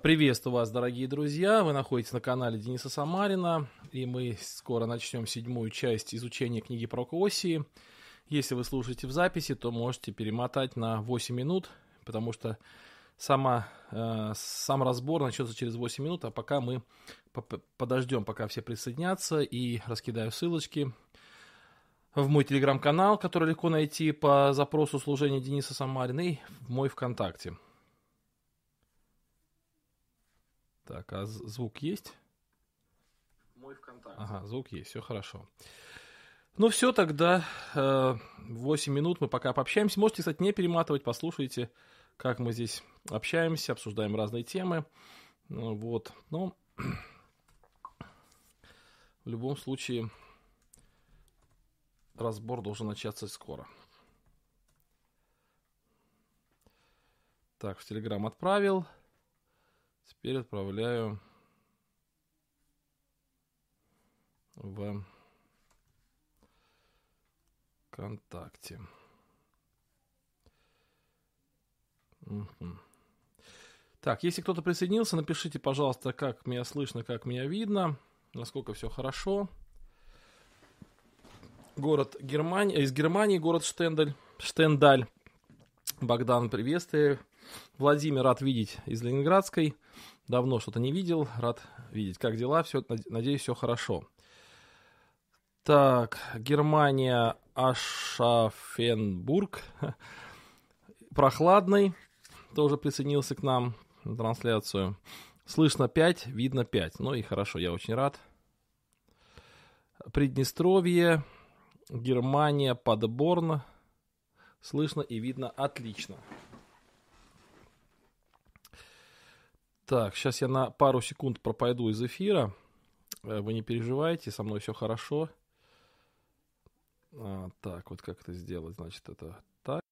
Приветствую вас, дорогие друзья. Вы находитесь на канале Дениса Самарина, и мы скоро начнем седьмую часть изучения книги про Косии. Если вы слушаете в записи, то можете перемотать на 8 минут, потому что сама, э, сам разбор начнется через 8 минут, а пока мы подождем, пока все присоединятся, и раскидаю ссылочки в мой телеграм-канал, который легко найти по запросу служения Дениса Самарина, и в мой ВКонтакте. Так, а звук есть? Мой ВКонтакте. Ага, звук есть, все хорошо. Ну все, тогда э, 8 минут мы пока пообщаемся. Можете, кстати, не перематывать, послушайте, как мы здесь общаемся, обсуждаем разные темы. Ну, вот, ну, в любом случае, разбор должен начаться скоро. Так, в Телеграм отправил. Теперь отправляю в ВКонтакте. Угу. Так, если кто-то присоединился, напишите, пожалуйста, как меня слышно, как меня видно, насколько все хорошо. Город Германия, из Германии, город Штендаль, Штендаль. Богдан, приветствую. Владимир, рад видеть из Ленинградской. Давно что-то не видел, рад видеть. Как дела? Все, надеюсь, все хорошо. Так, Германия, Ашафенбург. Прохладный. Тоже присоединился к нам на трансляцию. Слышно 5, видно 5. Ну и хорошо, я очень рад. Приднестровье, Германия, Падеборн. Слышно и видно отлично. Так, сейчас я на пару секунд пропойду из эфира. Э, вы не переживайте, со мной все хорошо. А, так, вот как это сделать? Значит, это так.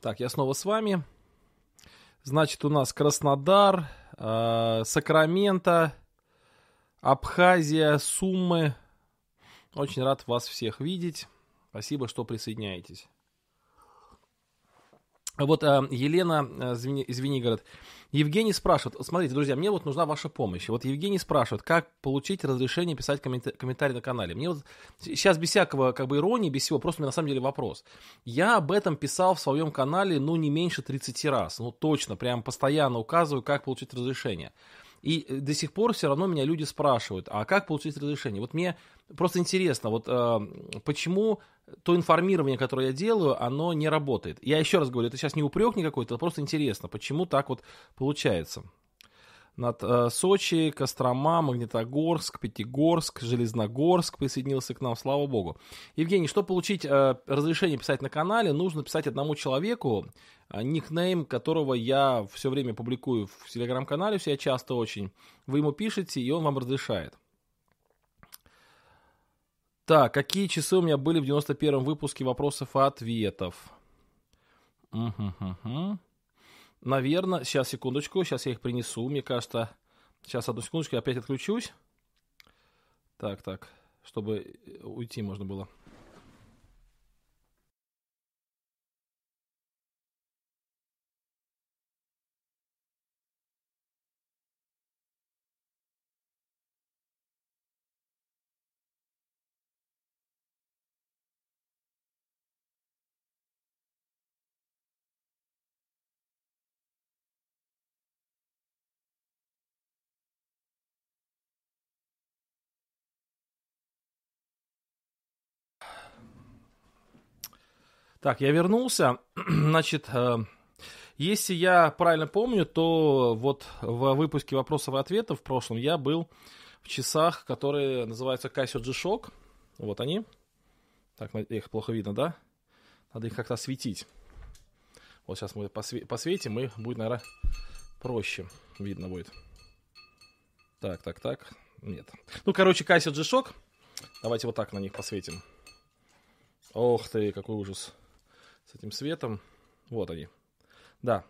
Так, я снова с вами. Значит, у нас Краснодар, э, Сакраменто, Абхазия, Суммы, очень рад вас всех видеть. Спасибо, что присоединяетесь. Вот э, Елена э, извини, Звенигород. Евгений спрашивает, смотрите, друзья, мне вот нужна ваша помощь. Вот Евгений спрашивает, как получить разрешение писать комментарий, комментарий на канале. Мне вот сейчас без всякого как бы иронии, без всего, просто у меня на самом деле вопрос. Я об этом писал в своем канале, ну, не меньше 30 раз. Ну, точно, прям постоянно указываю, как получить разрешение. И э, до сих пор все равно меня люди спрашивают, а как получить разрешение? Вот мне просто интересно, вот э, почему то информирование, которое я делаю, оно не работает. Я еще раз говорю, это сейчас не упрек никакой, это просто интересно, почему так вот получается над э, Сочи, Кострома, Магнитогорск, Пятигорск, Железногорск присоединился к нам, слава богу. Евгений, чтобы получить э, разрешение писать на канале, нужно писать одному человеку, э, никнейм которого я все время публикую в телеграм-канале, все я часто очень. Вы ему пишете, и он вам разрешает. Так, какие часы у меня были в 91-м выпуске вопросов и ответов? Угу-угу. Наверное, сейчас, секундочку, сейчас я их принесу, мне кажется. Сейчас, одну секундочку, я опять отключусь. Так, так, чтобы уйти можно было. Так, я вернулся. Значит, э, если я правильно помню, то вот в выпуске вопросов и ответов в прошлом я был в часах, которые называются Casio G-Shock. Вот они. Так, их плохо видно, да? Надо их как-то осветить. Вот сейчас мы посветим, и будет, наверное, проще видно будет. Так, так, так. Нет. Ну, короче, Casio G-Shock. Давайте вот так на них посветим. Ох ты, какой ужас с этим светом. Вот они. Да.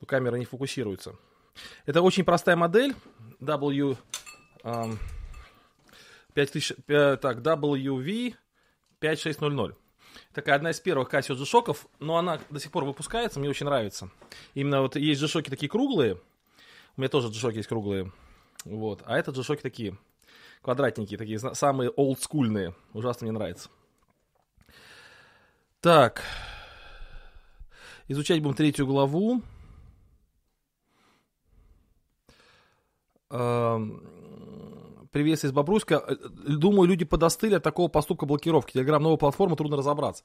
Но камера не фокусируется. Это очень простая модель. W... Um, 5000, э, так, WV 5600. Такая одна из первых Casio G-Shock'ов, но она до сих пор выпускается, мне очень нравится. Именно вот есть G-Shock'и такие круглые, у меня тоже G-Shock'и есть круглые, вот, а это G-Shock'и такие квадратненькие, такие самые олдскульные, ужасно мне нравится. Так, изучать будем третью главу. Привет из Бобруйска. Э, думаю, люди подостыли от такого поступка блокировки. Телеграм новая платформа, трудно разобраться.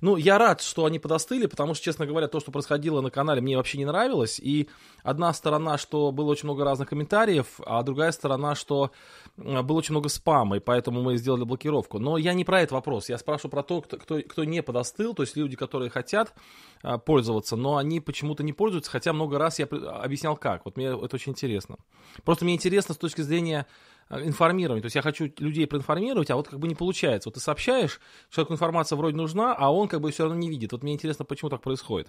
Ну, я рад, что они подостыли, потому что, честно говоря, то, что происходило на канале, мне вообще не нравилось. И одна сторона, что было очень много разных комментариев, а другая сторона, что было очень много спама, и поэтому мы сделали блокировку. Но я не про этот вопрос. Я спрашиваю про то, кто, кто, кто не подостыл, то есть люди, которые хотят а, пользоваться, но они почему-то не пользуются, хотя много раз я объяснял как. Вот мне это очень интересно. Просто мне интересно с точки зрения Э, информирование. То есть я хочу людей проинформировать, а вот как бы не получается. Вот ты сообщаешь, человеку информация вроде нужна, а он как бы все равно не видит. Вот мне интересно, почему так происходит.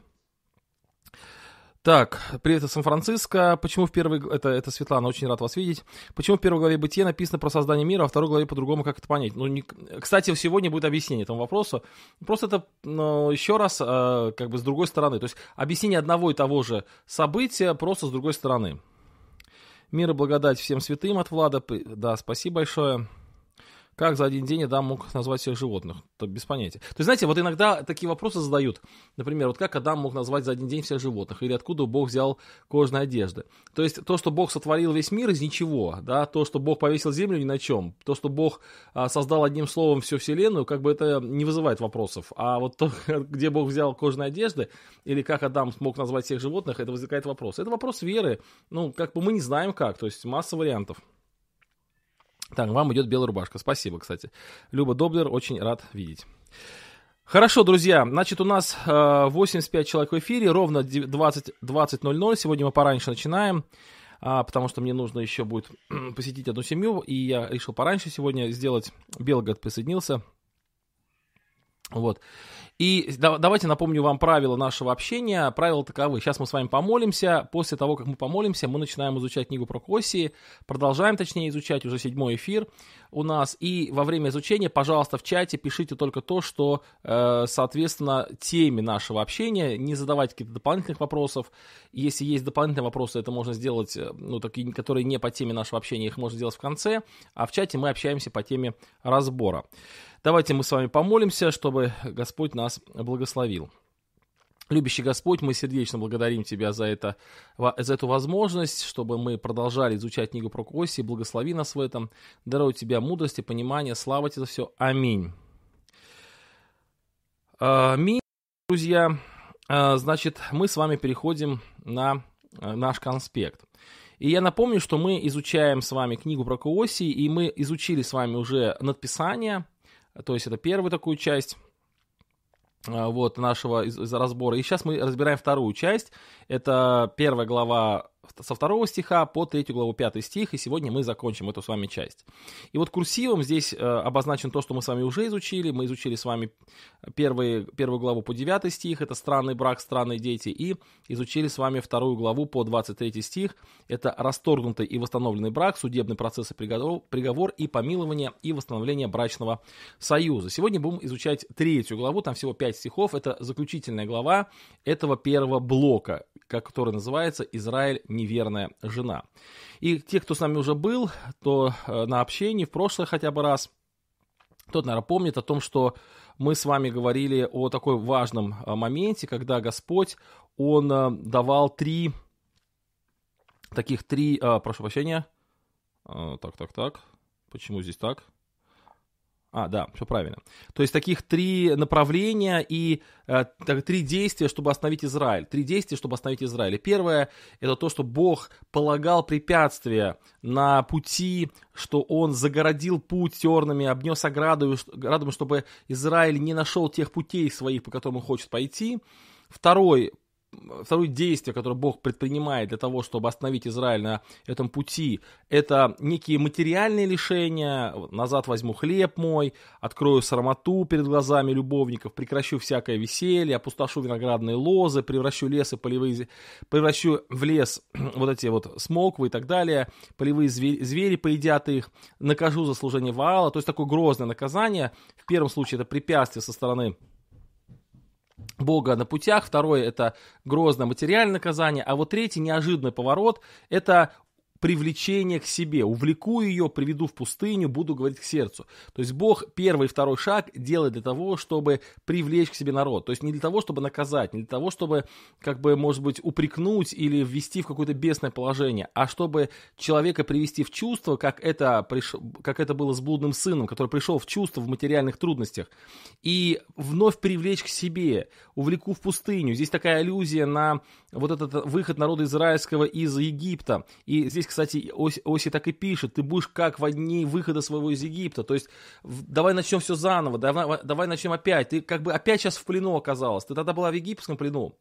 Так, привет из Сан-Франциско. Почему в первой... Это, это Светлана, очень рад вас видеть. Почему в первой главе Бытия написано про создание мира, а во второй главе по-другому, как это понять? Ну, не... Кстати, сегодня будет объяснение этому вопросу. Просто это, ну, еще раз, э, как бы с другой стороны. То есть объяснение одного и того же события, просто с другой стороны. Мир и благодать всем святым от Влада. Да, спасибо большое. Как за один день Адам мог назвать всех животных? То без понятия. То есть, знаете, вот иногда такие вопросы задают. Например, вот как Адам мог назвать за один день всех животных? Или откуда Бог взял кожные одежды? То есть, то, что Бог сотворил весь мир из ничего, да, то, что Бог повесил землю ни на чем, то, что Бог а, создал одним словом всю вселенную, как бы это не вызывает вопросов. А вот то, где Бог взял кожные одежды, или как Адам смог назвать всех животных, это возникает вопрос. Это вопрос веры. Ну, как бы мы не знаем как, то есть масса вариантов. Так, вам идет белая рубашка. Спасибо, кстати. Люба Доблер, очень рад видеть. Хорошо, друзья, значит, у нас э, 85 человек в эфире, ровно 20.00. 20 Сегодня мы пораньше начинаем, а, потому что мне нужно еще будет посетить одну семью, и я решил пораньше сегодня сделать. Белгород присоединился. Вот. И давайте напомню вам правила нашего общения. Правила таковы. Сейчас мы с вами помолимся. После того, как мы помолимся, мы начинаем изучать книгу про Косии. Продолжаем, точнее, изучать уже седьмой эфир у нас. И во время изучения, пожалуйста, в чате пишите только то, что, э, соответственно, теме нашего общения. Не задавайте каких-то дополнительных вопросов. Если есть дополнительные вопросы, это можно сделать, э, ну, такие, которые не по теме нашего общения, их можно сделать в конце. А в чате мы общаемся по теме разбора. Давайте мы с вами помолимся, чтобы Господь нас благословил. Любящий Господь, мы сердечно благодарим Тебя за, это, за эту возможность, чтобы мы продолжали изучать книгу про Коси. Благослови нас в этом. Даруй Тебя мудрости, понимание. Слава Тебе за все. Аминь. Аминь, друзья. А, значит, мы с вами переходим на а, наш конспект. И я напомню, что мы изучаем с вами книгу про Кооси, и мы изучили с вами уже надписание, то есть это первую такую часть вот, нашего из, из разбора. И сейчас мы разбираем вторую часть. Это первая глава со второго стиха по третью главу пятый стих, и сегодня мы закончим эту с вами часть. И вот курсивом здесь э, обозначен то, что мы с вами уже изучили. Мы изучили с вами первые, первую главу по девятый стих, это странный брак, странные дети, и изучили с вами вторую главу по 23 стих, это расторгнутый и восстановленный брак, судебный процесс и приговор, приговор и помилование и восстановление брачного союза. Сегодня будем изучать третью главу, там всего пять стихов, это заключительная глава этого первого блока, который называется «Израиль неверная жена. И те, кто с нами уже был, то э, на общении в прошлое хотя бы раз, тот, наверное, помнит о том, что мы с вами говорили о такой важном э, моменте, когда Господь, Он э, давал три, таких три, прошу прощения, так, так, так, почему здесь так? А, да, все правильно. То есть таких три направления и э, три действия, чтобы остановить Израиль. Три действия, чтобы остановить Израиль. И первое, это то, что Бог полагал препятствия на пути, что Он загородил путь тернами, обнес ограду, чтобы Израиль не нашел тех путей своих, по которым он хочет пойти. Второй второе действие, которое Бог предпринимает для того, чтобы остановить Израиль на этом пути, это некие материальные лишения, назад возьму хлеб мой, открою срамоту перед глазами любовников, прекращу всякое веселье, опустошу виноградные лозы, превращу лес и полевые, превращу в лес вот эти вот смоквы и так далее, полевые звери, звери поедят их, накажу за служение Ваала, то есть такое грозное наказание, в первом случае это препятствие со стороны Бога на путях, второе это грозное материальное наказание, а вот третий неожиданный поворот это привлечение к себе. Увлеку ее, приведу в пустыню, буду говорить к сердцу. То есть Бог первый и второй шаг делает для того, чтобы привлечь к себе народ. То есть не для того, чтобы наказать, не для того, чтобы, как бы, может быть, упрекнуть или ввести в какое-то бесное положение, а чтобы человека привести в чувство, как это, приш... как это было с блудным сыном, который пришел в чувство в материальных трудностях, и вновь привлечь к себе, увлеку в пустыню. Здесь такая аллюзия на вот этот выход народа израильского из Египта. И здесь, кстати, Оси, Оси так и пишет, ты будешь как в дни выхода своего из Египта, то есть давай начнем все заново, давай, давай начнем опять, ты как бы опять сейчас в плену оказалась, ты тогда была в египетском плену,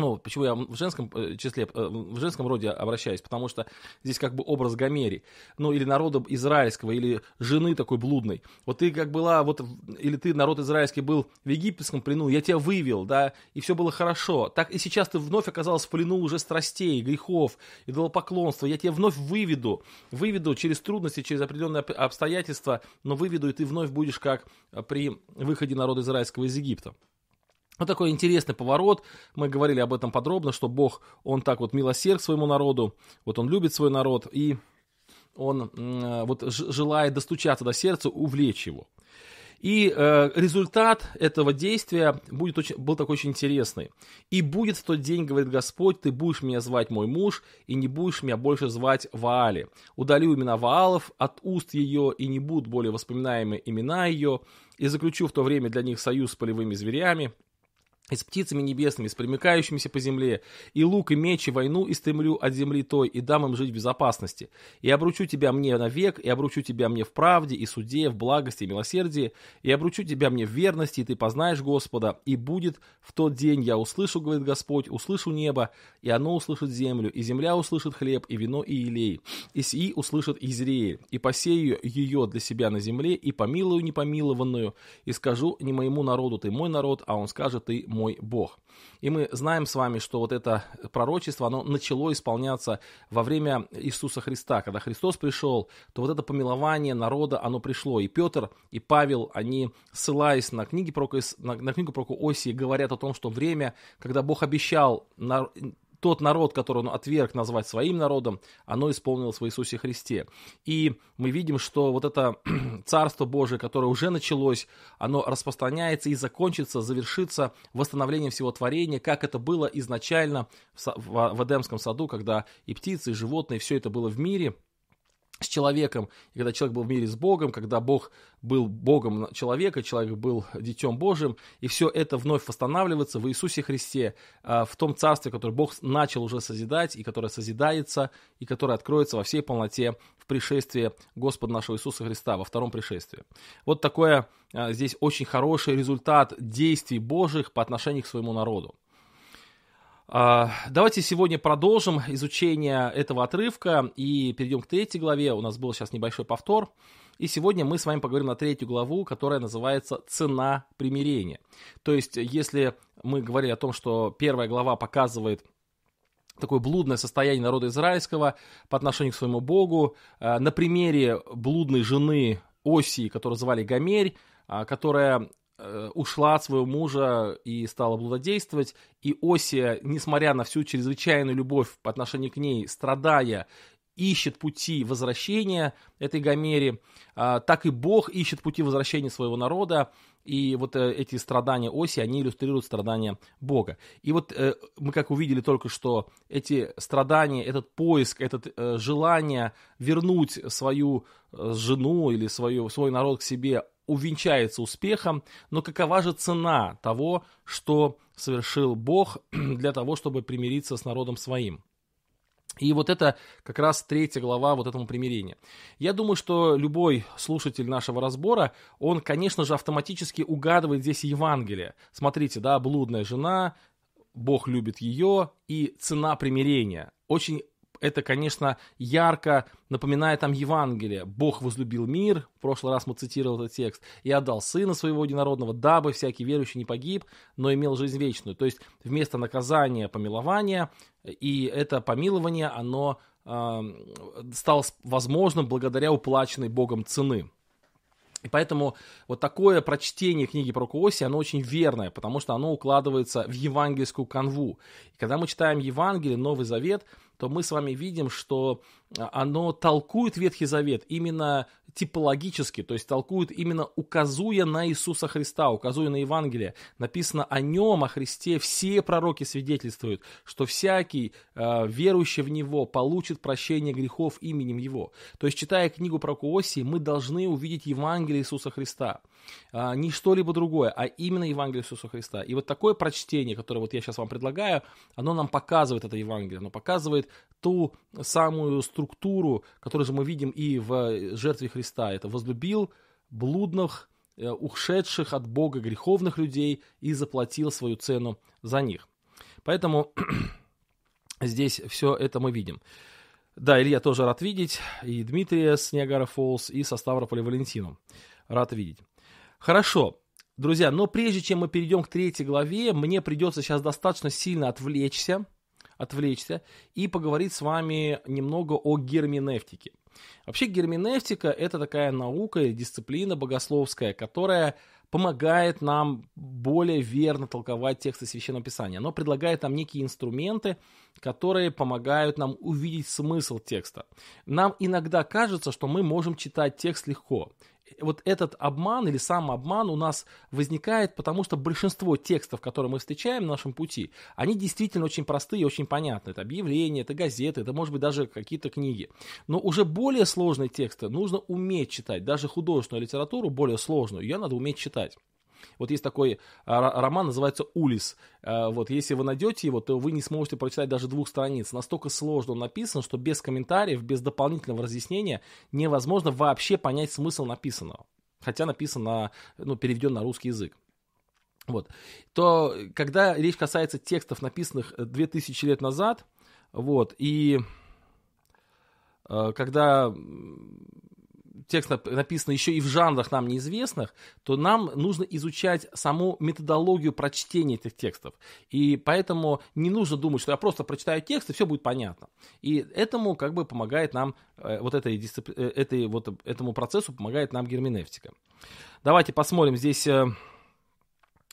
ну, почему я в женском э, числе, э, в женском роде обращаюсь, потому что здесь как бы образ Гомери, ну, или народа израильского, или жены такой блудной. Вот ты как была, вот, или ты, народ израильский, был в египетском плену, я тебя вывел, да, и все было хорошо. Так и сейчас ты вновь оказалась в плену уже страстей, грехов, идолопоклонства. Я тебя вновь выведу, выведу через трудности, через определенные обстоятельства, но выведу, и ты вновь будешь как при выходе народа израильского из Египта. Вот такой интересный поворот. Мы говорили об этом подробно, что Бог, Он так вот милосерд своему народу, вот Он любит свой народ, и Он вот желает достучаться до сердца, увлечь его. И э, результат этого действия будет очень, был такой очень интересный. «И будет в тот день, говорит Господь, ты будешь меня звать мой муж, и не будешь меня больше звать Ваали. Удалю имена Ваалов от уст ее, и не будут более воспоминаемы имена ее, и заключу в то время для них союз с полевыми зверями, и с птицами небесными, с примыкающимися по земле, и лук, и меч, и войну истремлю от земли той, и дам им жить в безопасности. И обручу тебя мне навек, и обручу тебя мне в правде, и суде, в благости и милосердии, и обручу тебя мне в верности, и ты познаешь Господа, и будет в тот день я услышу, говорит Господь, услышу небо, и оно услышит землю, и земля услышит хлеб, и вино, и елей, и сии услышит Израиль, и посею ее для себя на земле, и помилую непомилованную, и скажу не моему народу, ты мой народ, а он скажет, ты мой мой Бог. И мы знаем с вами, что вот это пророчество, оно начало исполняться во время Иисуса Христа. Когда Христос пришел, то вот это помилование народа, оно пришло. И Петр, и Павел, они, ссылаясь на, книги про, на, на книгу про Осии, говорят о том, что время, когда Бог обещал тот народ, который он отверг назвать своим народом, оно исполнилось в Иисусе Христе. И мы видим, что вот это Царство Божие, которое уже началось, оно распространяется и закончится, завершится восстановлением всего творения, как это было изначально в Эдемском саду, когда и птицы, и животные, все это было в мире – с человеком, и когда человек был в мире с Богом, когда Бог был Богом человека, человек был Детем Божьим, и все это вновь восстанавливается в Иисусе Христе, а, в том царстве, которое Бог начал уже созидать, и которое созидается, и которое откроется во всей полноте в пришествии Господа нашего Иисуса Христа, во втором пришествии. Вот такой а, здесь очень хороший результат действий Божьих по отношению к своему народу. А, давайте сегодня продолжим изучение этого отрывка и перейдем к третьей главе. У нас был сейчас небольшой повтор. И сегодня мы с вами поговорим на третью главу, которая называется «Цена примирения». То есть, если мы говорили о том, что первая глава показывает такое блудное состояние народа израильского по отношению к своему Богу, а, на примере блудной жены Осии, которую звали Гомерь, а, которая ушла от своего мужа и стала блудодействовать, и Осия, несмотря на всю чрезвычайную любовь по отношению к ней, страдая, ищет пути возвращения этой Гомере, а, так и Бог ищет пути возвращения своего народа, и вот э, эти страдания Оси, они иллюстрируют страдания Бога. И вот э, мы как увидели только что, эти страдания, этот поиск, это желание вернуть свою жену или свою, свой народ к себе, увенчается успехом, но какова же цена того, что совершил Бог для того, чтобы примириться с народом своим? И вот это как раз третья глава вот этому примирения. Я думаю, что любой слушатель нашего разбора, он, конечно же, автоматически угадывает здесь Евангелие. Смотрите, да, блудная жена, Бог любит ее и цена примирения. Очень это, конечно, ярко напоминает там Евангелие. Бог возлюбил мир, в прошлый раз мы цитировали этот текст, и отдал Сына Своего Единородного, дабы всякий верующий не погиб, но имел жизнь вечную. То есть вместо наказания помилования, и это помилование, оно э, стало возможным благодаря уплаченной Богом цены. И поэтому вот такое прочтение книги про Кооси, оно очень верное, потому что оно укладывается в евангельскую канву. И когда мы читаем Евангелие, Новый Завет, то мы с вами видим, что а, оно толкует Ветхий Завет именно типологически, то есть толкует именно указуя на Иисуса Христа, указуя на Евангелие. Написано о нем, о Христе, все пророки свидетельствуют, что всякий э, верующий в Него получит прощение грехов именем Его. То есть, читая книгу про Куосии, мы должны увидеть Евангелие Иисуса Христа. Э, не что-либо другое, а именно Евангелие Иисуса Христа. И вот такое прочтение, которое вот я сейчас вам предлагаю, оно нам показывает это Евангелие, оно показывает ту самую структуру, которую же мы видим и в жертве Христа. Это возлюбил блудных, э, ушедших от Бога греховных людей и заплатил свою цену за них. Поэтому здесь все это мы видим. Да, Илья тоже рад видеть, и Дмитрия с Ниагара Фолс, и со Ставрополя Валентином. Рад видеть. Хорошо, друзья, но прежде чем мы перейдем к третьей главе, мне придется сейчас достаточно сильно отвлечься, отвлечься и поговорить с вами немного о герменевтике. Вообще герменевтика это такая наука и дисциплина богословская, которая помогает нам более верно толковать тексты Священного Писания. Оно предлагает нам некие инструменты, которые помогают нам увидеть смысл текста. Нам иногда кажется, что мы можем читать текст легко вот этот обман или сам обман у нас возникает, потому что большинство текстов, которые мы встречаем на нашем пути, они действительно очень простые и очень понятны. Это объявления, это газеты, это может быть даже какие-то книги. Но уже более сложные тексты нужно уметь читать. Даже художественную литературу, более сложную, ее надо уметь читать. Вот есть такой а, роман, называется «Улис». А, вот, если вы найдете его, то вы не сможете прочитать даже двух страниц. Настолько сложно он написан, что без комментариев, без дополнительного разъяснения невозможно вообще понять смысл написанного. Хотя написан на, ну, переведен на русский язык. Вот. То, когда речь касается текстов, написанных 2000 лет назад, вот, и э, когда текст написан еще и в жанрах нам неизвестных, то нам нужно изучать саму методологию прочтения этих текстов. И поэтому не нужно думать, что я просто прочитаю текст, и все будет понятно. И этому как бы помогает нам, э, вот этой, э, этой, вот этому процессу помогает нам герменевтика. Давайте посмотрим здесь...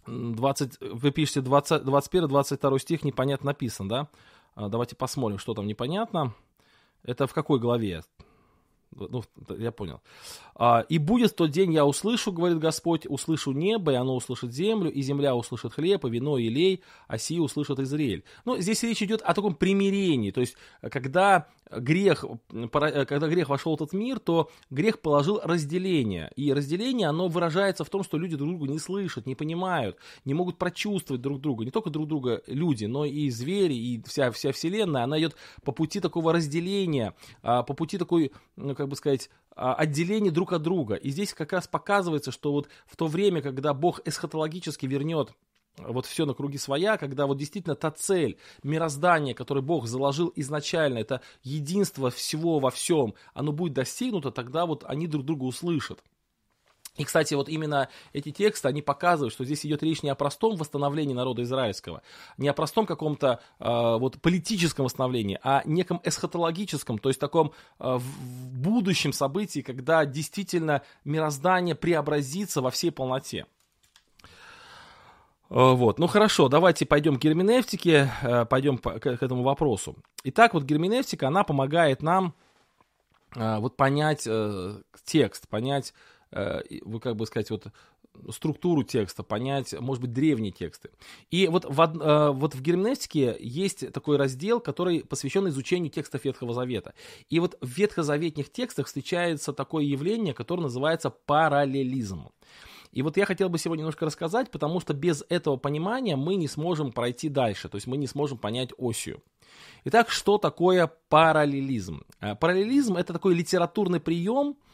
20, э, вы пишете 21-22 стих непонятно написан, да? А, давайте посмотрим, что там непонятно. Это в какой главе? Ну, я понял. А, «И будет тот день я услышу, говорит Господь, услышу небо, и оно услышит землю, и земля услышит хлеб, и вино, и лей, а сии услышит Израиль». Ну, здесь речь идет о таком примирении, то есть, когда грех, когда грех вошел в этот мир, то грех положил разделение, и разделение, оно выражается в том, что люди друг друга не слышат, не понимают, не могут прочувствовать друг друга, не только друг друга люди, но и звери, и вся, вся вселенная, она идет по пути такого разделения, а, по пути такой, как бы сказать, а, отделения друг от друга. И здесь как раз показывается, что вот в то время, когда Бог эсхатологически вернет вот все на круги своя, когда вот действительно та цель, мироздание, которое Бог заложил изначально, это единство всего во всем, оно будет достигнуто, тогда вот они друг друга услышат. И, кстати, вот именно эти тексты, они показывают, что здесь идет речь не о простом восстановлении народа израильского, не о простом каком-то э, вот политическом восстановлении, а неком эсхатологическом, то есть таком э, в будущем событии, когда действительно мироздание преобразится во всей полноте. Э, вот, ну хорошо, давайте пойдем к герменевтике, э, пойдем к этому вопросу. Итак, вот герменевтика, она помогает нам э, вот понять текст, понять Э, вы как бы сказать, вот структуру текста, понять, может быть, древние тексты. И вот в, э, вот в герменевтике есть такой раздел, который посвящен изучению текстов Ветхого Завета. И вот в ветхозаветных текстах встречается такое явление, которое называется параллелизм. И вот я хотел бы сегодня немножко рассказать, потому что без этого понимания мы не сможем пройти дальше, то есть мы не сможем понять осью. Итак, что такое параллелизм? Э, параллелизм – это такой литературный прием, э,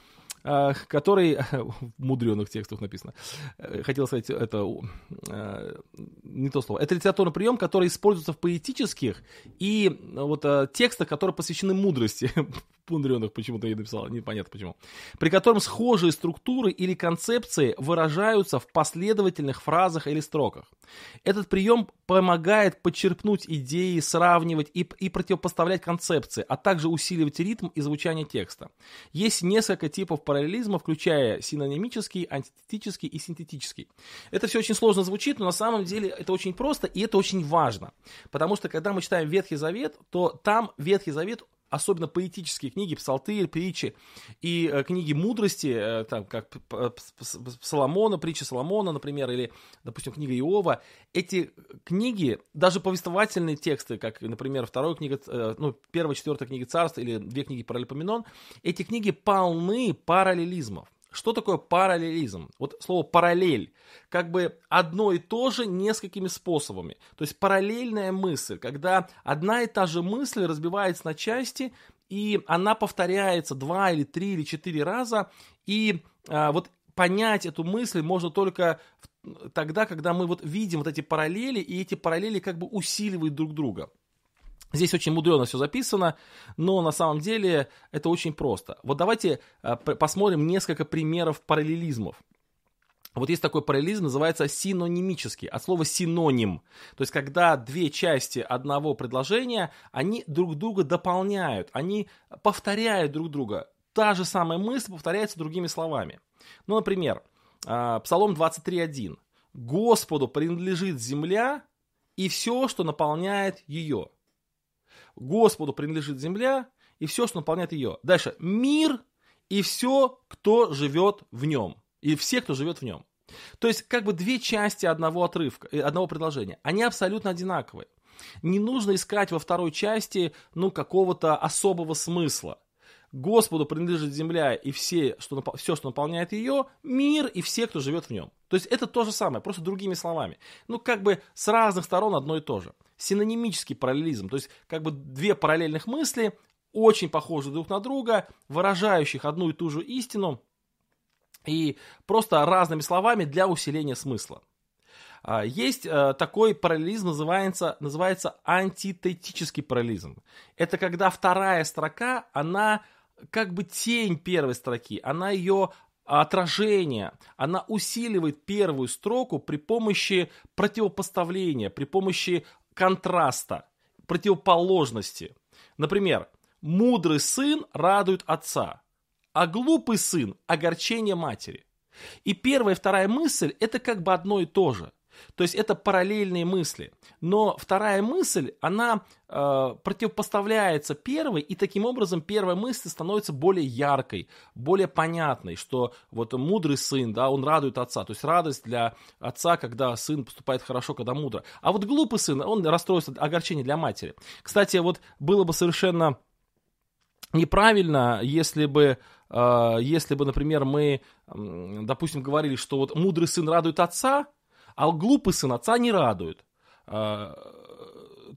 который в мудреных текстах написано. Э, хотел сказать, это не то слово. Это литературный прием, который используется в поэтических и вот текстах, которые посвящены мудрости. Мудреных почему-то я написал, непонятно почему. При котором схожие структуры или концепции выражаются в последовательных фразах или строках. Этот прием помогает подчерпнуть идеи, сравнивать и, и противопоставлять концепции, а также усиливать ритм и звучание текста. Есть несколько типов параллелизма, включая синонимический, антитетический и синтетический. Это все очень сложно звучит, но на самом деле это очень просто и это очень важно. Потому что когда мы читаем Ветхий Завет, то там Ветхий Завет особенно поэтические книги, псалтырь, притчи и э, книги мудрости, э, там, как Соломона, притча Соломона, например, или, допустим, книга Иова, эти книги, даже повествовательные тексты, как, например, вторая книга, э, ну, первая, четвертая книга Царства или две книги Паралипоменон, эти книги полны параллелизмов. Что такое параллелизм? Вот слово параллель, как бы одно и то же несколькими способами. То есть параллельная мысль, когда одна и та же мысль разбивается на части, и она повторяется два или три или четыре раза, и а, вот понять эту мысль можно только тогда, когда мы вот видим вот эти параллели, и эти параллели как бы усиливают друг друга. Здесь очень мудрено все записано, но на самом деле это очень просто. Вот давайте э, посмотрим несколько примеров параллелизмов. Вот есть такой параллелизм, называется синонимический, от слова синоним. То есть, когда две части одного предложения, они друг друга дополняют, они повторяют друг друга. Та же самая мысль повторяется другими словами. Ну, например, э, Псалом 23.1. «Господу принадлежит земля и все, что наполняет ее». Господу принадлежит земля и все, что наполняет ее. Дальше. Мир и все, кто живет в нем. И все, кто живет в нем. То есть, как бы две части одного отрывка, э, одного предложения. Они абсолютно одинаковые. Не нужно искать во второй части, ну, какого-то особого смысла. Господу принадлежит земля и все, что, все, что наполняет ее, мир и все, кто живет в нем. То есть это то же самое, просто другими словами. Ну, как бы с разных сторон одно и то же синонимический параллелизм, то есть как бы две параллельных мысли, очень похожи друг на друга, выражающих одну и ту же истину, и просто разными словами для усиления смысла. А, есть э, такой параллелизм, называется, называется антитетический параллелизм. Это когда вторая строка, она как бы тень первой строки, она ее отражение, она усиливает первую строку при помощи противопоставления, при помощи контраста, противоположности. Например, мудрый сын радует отца, а глупый сын – огорчение матери. И первая и вторая мысль – это как бы одно и то же – то есть это параллельные мысли. Но вторая мысль, она э, противопоставляется первой, и таким образом первая мысль становится более яркой, более понятной, что вот мудрый сын, да, он радует отца. То есть радость для отца, когда сын поступает хорошо, когда мудро. А вот глупый сын, он расстройство, огорчение для матери. Кстати, вот было бы совершенно неправильно, если бы, э, если бы, например, мы, допустим, говорили, что вот мудрый сын радует отца, а глупый сын отца не радует.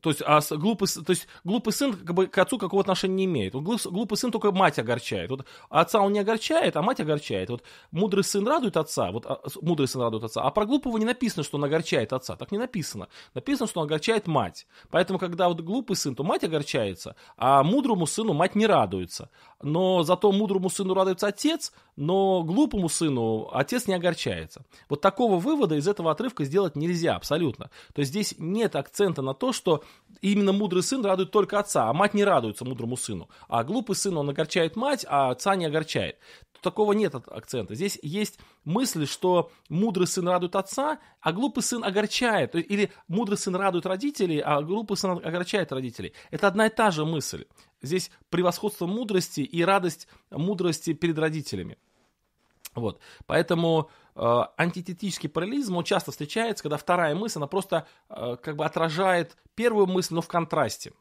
То есть, а глупый, то есть глупый сын как бы, к отцу какого отношения не имеет. Вот глупый сын только мать огорчает. Вот отца он не огорчает, а мать огорчает. Вот мудрый сын радует отца, вот а, мудрый сын радует отца, а про глупого не написано, что он огорчает отца. Так не написано. Написано, что он огорчает мать. Поэтому, когда вот глупый сын, то мать огорчается, а мудрому сыну мать не радуется. Но зато мудрому сыну радуется отец, но глупому сыну отец не огорчается. Вот такого вывода из этого отрывка сделать нельзя абсолютно. То есть здесь нет акцента на то, что именно мудрый сын радует только отца, а мать не радуется мудрому сыну. А глупый сын, он огорчает мать, а отца не огорчает. Такого нет акцента. Здесь есть мысль, что мудрый сын радует отца, а глупый сын огорчает. Или мудрый сын радует родителей, а глупый сын огорчает родителей. Это одна и та же мысль. Здесь превосходство мудрости и радость мудрости перед родителями. Вот. Поэтому антитетический параллелизм, он часто встречается, когда вторая мысль, она просто э, как бы отражает первую мысль, но в контрасте.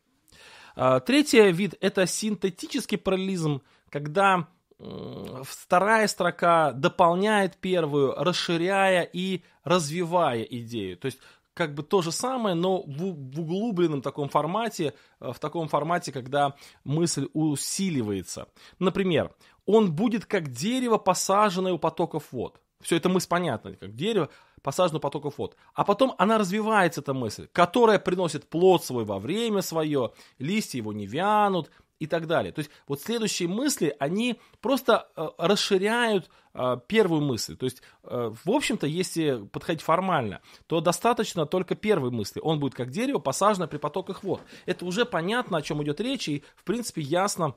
Э, третий вид – это синтетический параллелизм, когда э, вторая строка дополняет первую, расширяя и развивая идею. То есть как бы то же самое, но в, углубленном таком формате, э, в таком формате, когда мысль усиливается. Например, он будет как дерево, посаженное у потоков вод. Все это мысль понятна, как дерево, посаженное у потоков вод. А потом она развивается, эта мысль, которая приносит плод свой во время свое, листья его не вянут, и так далее. То есть вот следующие мысли, они просто э, расширяют э, первую мысль. То есть, э, в общем-то, если подходить формально, то достаточно только первой мысли. Он будет как дерево, посаженное при потоках вод. Это уже понятно, о чем идет речь, и, в принципе, ясно,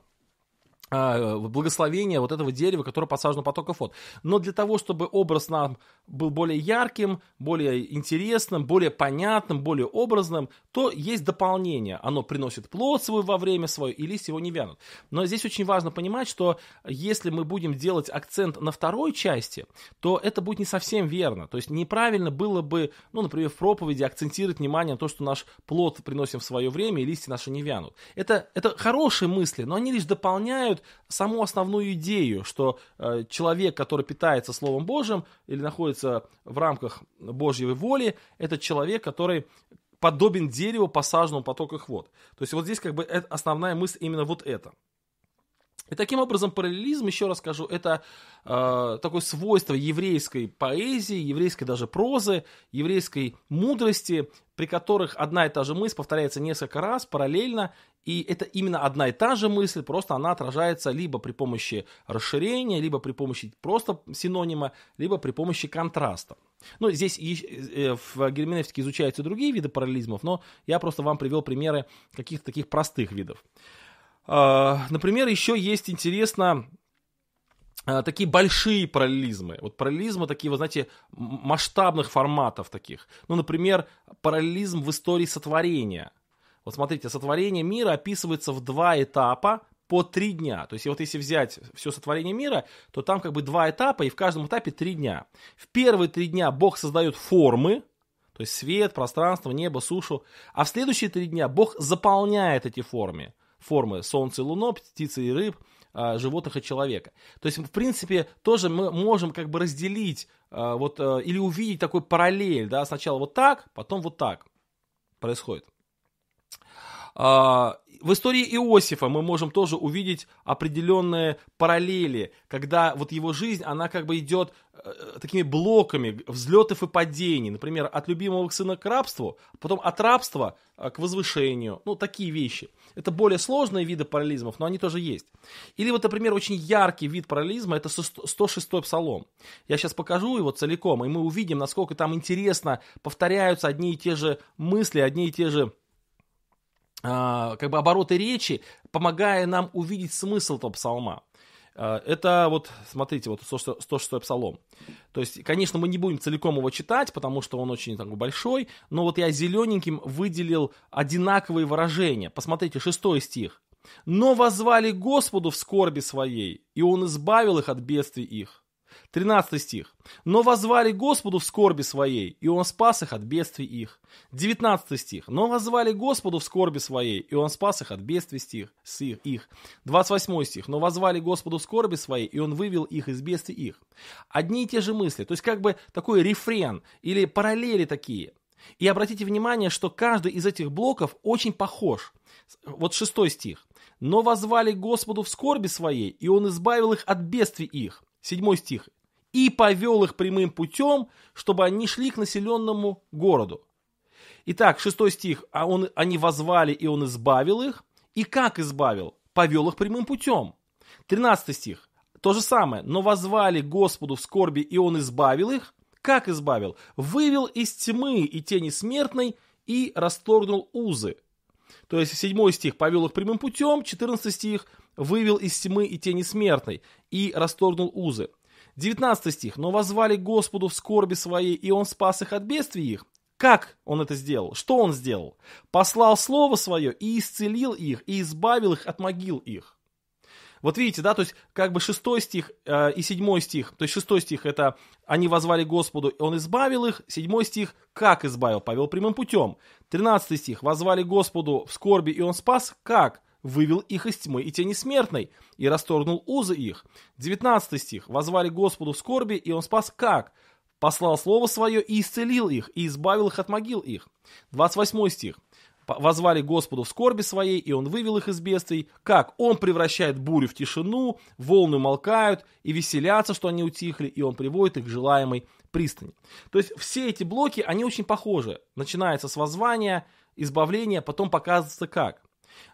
благословение вот этого дерева, которое посажено потоков вод. Но для того, чтобы образ нам был более ярким, более интересным, более понятным, более образным, то есть дополнение. Оно приносит плод свой во время свое, и листья его не вянут. Но здесь очень важно понимать, что если мы будем делать акцент на второй части, то это будет не совсем верно. То есть неправильно было бы, ну, например, в проповеди акцентировать внимание на то, что наш плод приносим в свое время, и листья наши не вянут. Это, это хорошие мысли, но они лишь дополняют отрицают саму основную идею, что э, человек, который питается Словом Божьим или находится в рамках Божьей воли, это человек, который подобен дереву, посаженному потоках вод. То есть вот здесь как бы основная мысль именно вот это. И таким образом параллелизм, еще раз скажу, это э, такое свойство еврейской поэзии, еврейской даже прозы, еврейской мудрости, при которых одна и та же мысль повторяется несколько раз параллельно, и это именно одна и та же мысль, просто она отражается либо при помощи расширения, либо при помощи просто синонима, либо при помощи контраста. Ну, здесь э, в герменевтике изучаются другие виды параллелизмов, но я просто вам привел примеры каких-то таких простых видов. А, например, еще есть интересно а, такие большие параллелизмы. Вот параллелизмы такие, вы знаете, масштабных форматов таких. Ну, например, параллелизм в истории сотворения. Вот смотрите, сотворение мира описывается в два этапа по три дня. То есть вот если взять все сотворение мира, то там как бы два этапа, и в каждом этапе три дня. В первые три дня Бог создает формы, то есть свет, пространство, небо, сушу. А в следующие три дня Бог заполняет эти формы формы солнца и луно, птицы и рыб, а, животных и человека. То есть, в принципе, тоже мы можем как бы разделить а, вот, а, или увидеть такой параллель, да, сначала вот так, потом вот так происходит. В истории Иосифа мы можем тоже увидеть определенные параллели, когда вот его жизнь, она как бы идет э, такими блоками взлетов и падений. Например, от любимого сына к рабству, потом от рабства к возвышению. Ну, такие вещи. Это более сложные виды параллелизмов, но они тоже есть. Или вот, например, очень яркий вид параллелизма, это 106-й псалом. Я сейчас покажу его целиком, и мы увидим, насколько там интересно повторяются одни и те же мысли, одни и те же а, как бы обороты речи, помогая нам увидеть смысл этого псалма. А, это вот, смотрите, вот 106 псалом. То есть, конечно, мы не будем целиком его читать, потому что он очень так, большой, но вот я зелененьким выделил одинаковые выражения. Посмотрите, шестой стих. «Но возвали Господу в скорби своей, и Он избавил их от бедствий их». 13 стих. «Но возвали Господу в скорби своей, и Он спас их от бедствий их». 19 стих. «Но возвали Господу в скорби своей, и Он спас их от бедствий стих, с их». 28 стих. «Но возвали Господу в скорби своей, и Он вывел их из бедствий их». Одни и те же мысли. То есть как бы такой рефрен или параллели такие. И обратите внимание, что каждый из этих блоков очень похож. Вот шестой стих. «Но возвали Господу в скорби своей, и Он избавил их от бедствий их». Седьмой стих и повел их прямым путем, чтобы они шли к населенному городу. Итак, шестой стих, а он, они возвали, и он избавил их. И как избавил? Повел их прямым путем. Тринадцатый стих, то же самое, но возвали Господу в скорби, и он избавил их. Как избавил? Вывел из тьмы и тени смертной и расторгнул узы. То есть седьмой стих повел их прямым путем, четырнадцатый стих вывел из тьмы и тени смертной и расторгнул узы. 19 стих. «Но возвали Господу в скорби своей, и Он спас их от бедствий их». Как он это сделал? Что он сделал? Послал Слово Свое и исцелил их, и избавил их от могил их. Вот видите, да, то есть как бы шестой стих э, и седьмой стих, то есть шестой стих это «они возвали Господу, и Он избавил их», седьмой стих «как избавил?» Повел прямым путем. Тринадцатый стих «возвали Господу в скорби, и Он спас». Как? Вывел их из тьмы и тени смертной, и расторгнул узы их. 19 стих. Возвали Господу в скорби, и он спас как? Послал Слово Свое и исцелил их, и избавил их от могил их. 28 стих. возвали Господу в скорби своей, и Он вывел их из бедствий. Как? Он превращает бурю в тишину, волны молкают и веселятся, что они утихли, и Он приводит их к желаемой пристани. То есть все эти блоки, они очень похожи. Начинается с воззвания, избавления, потом показывается как.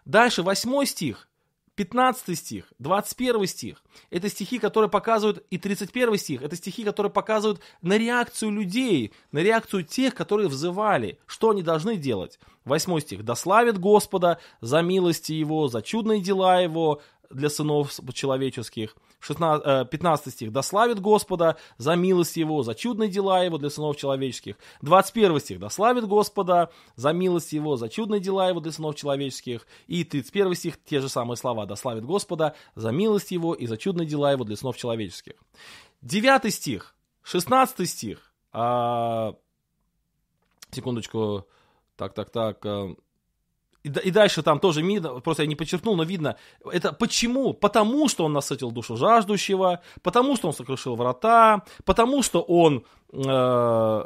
Дальше восьмой стих 15 стих, 21 стих, это стихи, которые показывают, и 31 стих, это стихи, которые показывают на реакцию людей, на реакцию тех, которые взывали, что они должны делать. 8 стих, «Да славит Господа за милости Его, за чудные дела Его, для сынов человеческих. 16, 15 э, стих. «Да славит Господа за милость Его, за чудные дела Его для сынов человеческих». 21 стих. «Да славит Господа за милость Его, за чудные дела Его для сынов человеческих». И 31 стих, те же самые слова. «Да славит Господа за милость Его и за чудные дела Его для сынов человеческих». 9 стих, 16 стих. А... Секундочку. Так, так, так. И, и дальше там тоже видно, просто я не подчеркнул, но видно, это почему? Потому что он насытил душу жаждущего, потому что он сокрушил врата, потому что он э,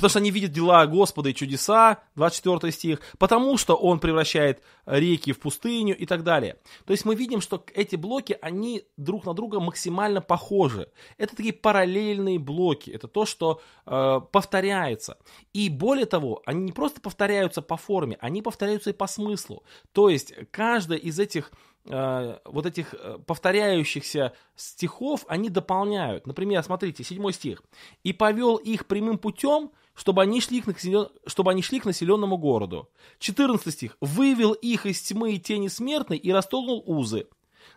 потому что они видят дела Господа и чудеса, 24 стих, потому что Он превращает реки в пустыню и так далее. То есть мы видим, что эти блоки, они друг на друга максимально похожи. Это такие параллельные блоки, это то, что э, повторяется. И более того, они не просто повторяются по форме, они повторяются и по смыслу. То есть каждая из этих э, вот этих э, повторяющихся стихов, они дополняют. Например, смотрите, седьмой стих. «И повел их прямым путем, чтобы они шли к, населен... чтобы они шли к населенному городу». 14 стих. «Вывел их из тьмы и тени смертной и растолкнул узы».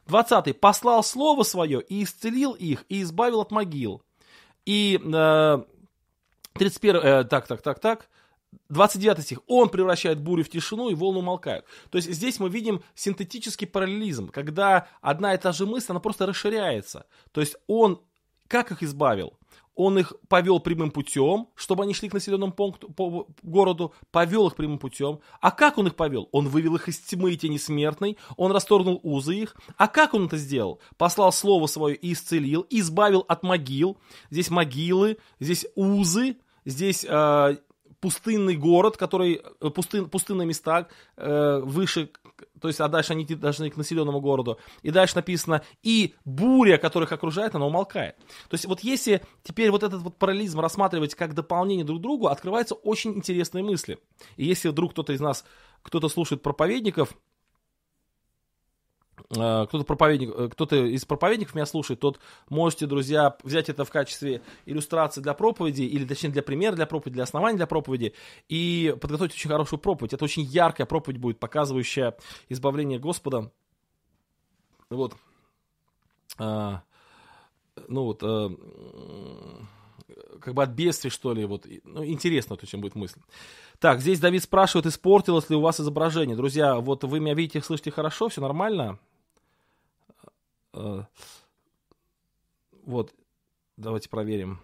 20. «Послал слово свое и исцелил их, и избавил от могил». И э, 31... Э, так, так, так, так. 29 стих. Он превращает бурю в тишину, и волны умолкают. То есть здесь мы видим синтетический параллелизм, когда одна и та же мысль, она просто расширяется. То есть он как их избавил? Он их повел прямым путем, чтобы они шли к населенному пункту, по городу, повел их прямым путем. А как он их повел? Он вывел их из тьмы и тени смертной, он расторгнул узы их. А как он это сделал? Послал слово свое и исцелил, избавил от могил. Здесь могилы, здесь узы, здесь э, пустынный город, который, э, пустын, пустынные места э, выше, то есть, а дальше они должны к населенному городу. И дальше написано, и буря, которая их окружает, она умолкает. То есть, вот если теперь вот этот вот параллелизм рассматривать как дополнение друг к другу, открываются очень интересные мысли. И если вдруг кто-то из нас, кто-то слушает проповедников, кто-то проповедник, э, кто-то из проповедников меня слушает, тот можете, друзья, взять это в качестве иллюстрации для проповеди, или точнее для примера для проповеди, для основания для проповеди, и подготовить очень хорошую проповедь. Это очень яркая проповедь будет, показывающая избавление Господа. Вот. А, ну вот, а, как бы от бедствий, что ли, вот, ну, интересно очень будет мысль. Так, здесь Давид спрашивает, испортилось ли у вас изображение. Друзья, вот вы меня видите, слышите хорошо, все нормально? Э, вот, давайте проверим.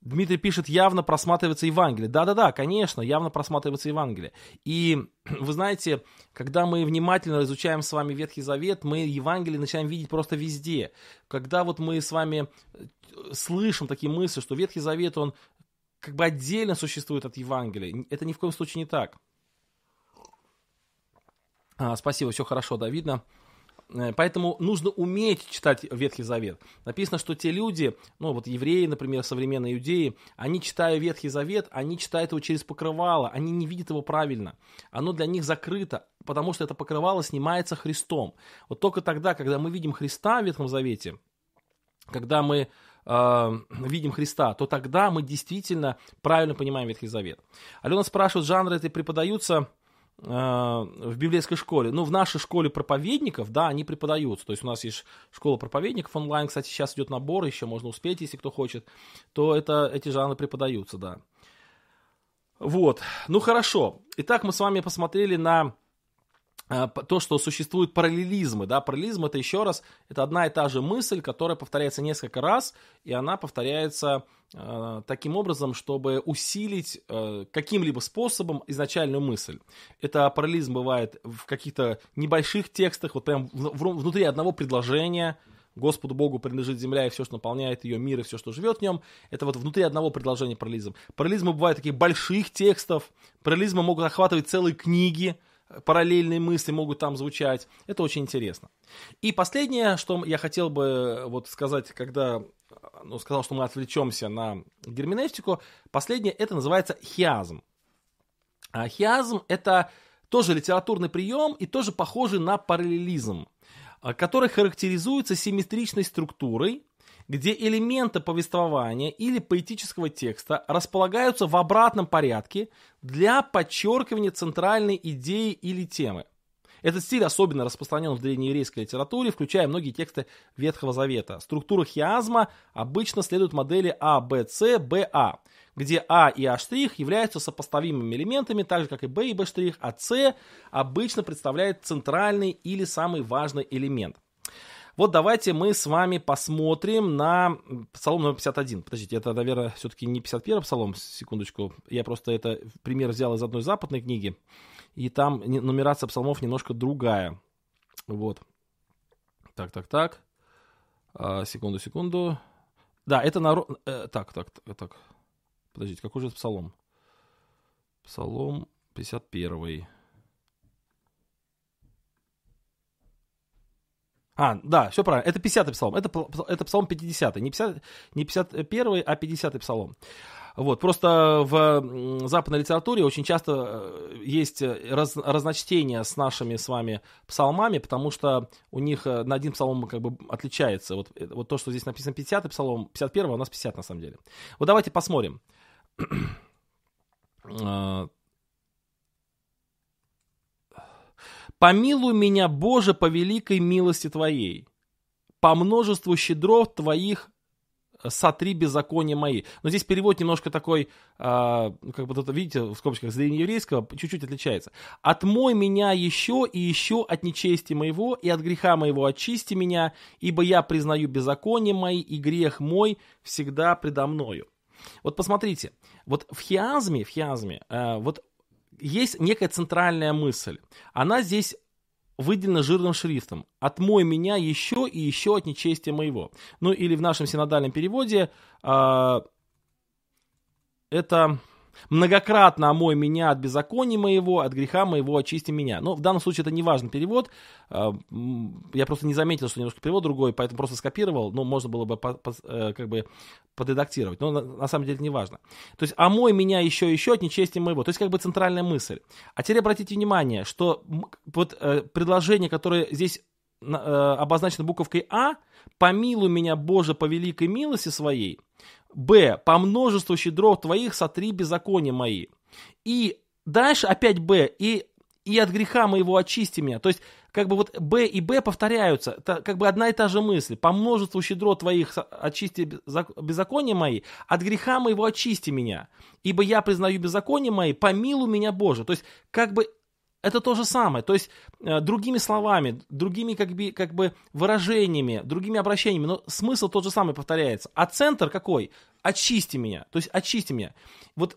Дмитрий пишет, явно просматривается Евангелие. Да-да-да, конечно, явно просматривается Евангелие. И вы знаете, когда мы внимательно изучаем с вами Ветхий Завет, мы Евангелие начинаем видеть просто везде. Когда вот мы с вами э, слышим такие мысли, что Ветхий Завет, он как бы отдельно существует от Евангелия. Это ни в коем случае не так. А, спасибо, все хорошо, да, видно. Э, поэтому нужно уметь читать Ветхий Завет. Написано, что те люди, ну вот евреи, например, современные иудеи, они читая Ветхий Завет, они читают его через покрывало, они не видят его правильно. Оно для них закрыто, потому что это покрывало снимается Христом. Вот только тогда, когда мы видим Христа в Ветхом Завете, когда мы э, видим Христа, то тогда мы действительно правильно понимаем Ветхий Завет. Алена спрашивает, жанры эти преподаются в библейской школе. Ну, в нашей школе проповедников, да, они преподаются. То есть у нас есть школа проповедников онлайн, кстати, сейчас идет набор, еще можно успеть, если кто хочет, то это, эти жанры преподаются, да. Вот, ну хорошо. Итак, мы с вами посмотрели на Э, то, что существуют параллелизмы, да, параллелизм это еще раз, это одна и та же мысль, которая повторяется несколько раз, и она повторяется э, таким образом, чтобы усилить э, каким-либо способом изначальную мысль. Это параллелизм бывает в каких-то небольших текстах, вот прям в, в, внутри одного предложения, Господу Богу принадлежит земля и все, что наполняет ее мир и все, что живет в нем. Это вот внутри одного предложения параллелизм. Параллелизмы бывают таких больших текстов, параллелизмы могут охватывать целые книги, параллельные мысли могут там звучать. Это очень интересно. И последнее, что я хотел бы вот сказать, когда ну, сказал, что мы отвлечемся на герменевтику, последнее, это называется хиазм. А хиазм это тоже литературный прием и тоже похожий на параллелизм, а, который характеризуется симметричной структурой, где элементы повествования или поэтического текста располагаются в обратном порядке для подчеркивания центральной идеи или темы. Этот стиль особенно распространен в древнееврейской литературе, включая многие тексты Ветхого Завета. Структура хиазма обычно следует модели А, Б, С, Б, А, где А и А' являются сопоставимыми элементами, так же как и Б и Б', а С обычно представляет центральный или самый важный элемент. Вот давайте мы с вами посмотрим на псалом номер 51. Подождите, это, наверное, все-таки не 51 псалом, секундочку. Я просто это пример взял из одной западной книги. И там нумерация псалмов немножко другая. Вот. Так, так, так. А, секунду, секунду. Да, это народ... Э, так, так, так, так. Подождите, какой же это псалом? Псалом 51. А, да, все правильно. Это 50-й псалом. Это, это псалом 50 не, 50, не 51 а 50-й псалом. Вот, просто в западной литературе очень часто э, есть раз, разночтение с нашими с вами псалмами, потому что у них э, на один псалом как бы отличается. Вот, э, вот то, что здесь написано 50-й псалом, 51-й, а у нас 50 на самом деле. Вот давайте посмотрим. Помилуй меня, Боже, по великой милости Твоей, по множеству щедров Твоих э, сотри беззакония мои. Но здесь перевод немножко такой, а, как бы тут, видите, в скобочках с древнееврейского, чуть-чуть отличается. «Отмой меня еще и еще от нечести моего, и от греха моего очисти меня, ибо я признаю беззаконие мои, и грех мой всегда предо мною». Вот посмотрите, вот в хиазме, в хиазме, э, вот есть некая центральная мысль. Она здесь выделена жирным шрифтом. «Отмой меня еще и еще от нечестия моего». Ну или в нашем синодальном переводе э, это Многократно омой меня от беззакония моего, от греха моего очисти меня. Но в данном случае это не важный перевод. А, я просто не заметил, что немножко перевод другой, поэтому просто скопировал. Но можно было бы э, как бы подредактировать. Но на, самом деле не важно. То есть омой меня еще еще от нечестия моего. То есть как бы центральная мысль. А теперь обратите внимание, что вот э, предложение, которое здесь э, обозначено буковкой А, помилуй меня, Боже, по великой милости своей, Б. По множеству щедров твоих сотри беззакония мои. И дальше опять Б. И, и от греха моего очисти меня. То есть, как бы вот Б и Б повторяются. Это как бы одна и та же мысль. По множеству щедрот твоих очисти беззакония мои. От греха моего очисти меня. Ибо я признаю беззаконие мои, помилуй меня, Боже. То есть, как бы это то же самое. То есть, э, другими словами, другими как бы, как бы выражениями, другими обращениями, но смысл тот же самый повторяется. А центр какой? Очисти меня. То есть, очисти меня. Вот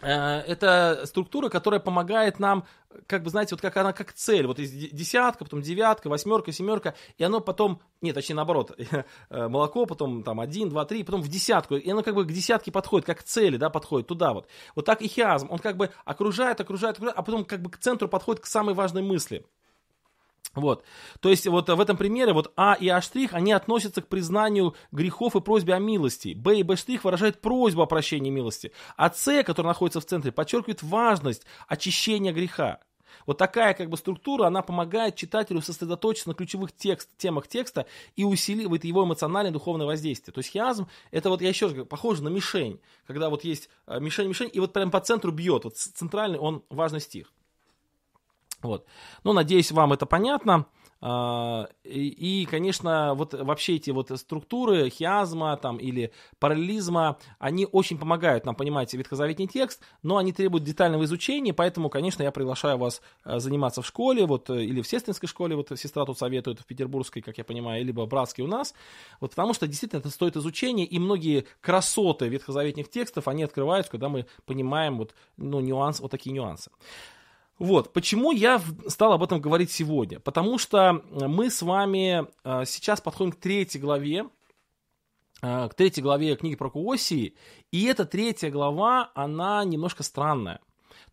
это структура, которая помогает нам, как бы, знаете, вот как она как цель. Вот десятка, потом девятка, восьмерка, семерка, и оно потом, нет, точнее наоборот, э, молоко, потом там один, два, три, потом в десятку, и оно как бы к десятке подходит, как к цели, да, подходит туда вот. Вот так и хиазм, он как бы окружает, окружает, окружает, а потом как бы к центру подходит к самой важной мысли. Вот. То есть вот в этом примере вот А и А', они относятся к признанию грехов и просьбе о милости. Б и Б' выражают просьбу о прощении милости. А С, который находится в центре, подчеркивает важность очищения греха. Вот такая как бы структура, она помогает читателю сосредоточиться на ключевых текст, темах текста и усиливает его эмоциональное духовное воздействие. То есть хиазм, это вот я еще раз говорю, похоже на мишень, когда вот есть мишень-мишень, и вот прям по центру бьет, вот центральный он важный стих. Вот. Ну, надеюсь, вам это понятно. А, и, конечно, вот вообще эти вот структуры хиазма там, или параллелизма, они очень помогают нам понимать ветхозаветний текст, но они требуют детального изучения, поэтому, конечно, я приглашаю вас а, заниматься в школе, вот, или в сестринской школе, вот сестра тут советует, в петербургской, как я понимаю, либо братской у нас, вот, потому что действительно это стоит изучения, и многие красоты ветхозаветных текстов, они открываются, когда мы понимаем вот, ну, нюанс, вот такие нюансы. Вот, почему я стал об этом говорить сегодня? Потому что мы с вами э, сейчас подходим к третьей главе, э, к третьей главе книги про Куосии, и эта третья глава, она немножко странная.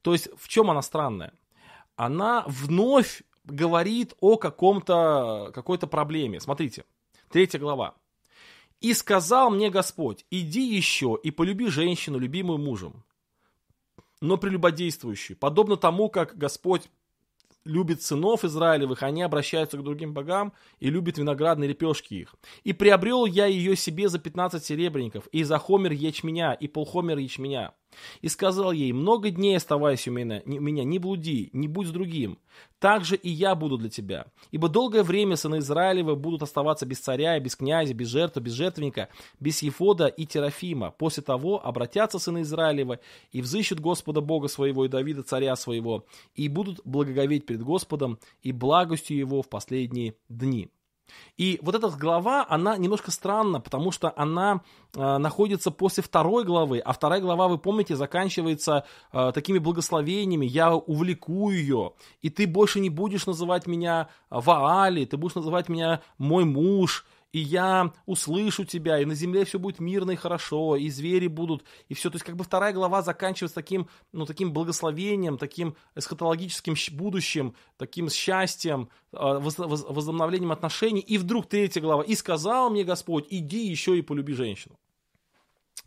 То есть, в чем она странная? Она вновь говорит о каком-то, какой-то проблеме. Смотрите, третья глава. «И сказал мне Господь, иди еще и полюби женщину, любимую мужем, но прелюбодействующую, подобно тому, как Господь любит сынов Израилевых, они обращаются к другим богам и любят виноградные лепешки их. И приобрел я ее себе за 15 серебряников, и за хомер ячменя, и полхомер ячменя. И сказал ей, много дней оставайся у меня, не, меня, не блуди, не будь с другим. Так же и я буду для тебя. Ибо долгое время сыны Израилева будут оставаться без царя, без князя, без жертвы, без жертвенника, без Ефода и Терафима. После того обратятся сыны Израилева и взыщут Господа Бога своего и Давида царя своего, и будут благоговеть перед Господом и благостью его в последние дни. И вот эта глава, она немножко странна, потому что она э, находится после второй главы, а вторая глава, вы помните, заканчивается э, такими благословениями, я увлеку ее, и ты больше не будешь называть меня Ваали, ты будешь называть меня мой муж, и я услышу тебя, и на земле все будет мирно и хорошо, и звери будут, и все. То есть как бы вторая глава заканчивается таким, ну, таким благословением, таким эсхатологическим будущим, таким счастьем, а, возобновлением отношений. И вдруг третья глава, и сказал мне Господь, иди еще и полюби женщину.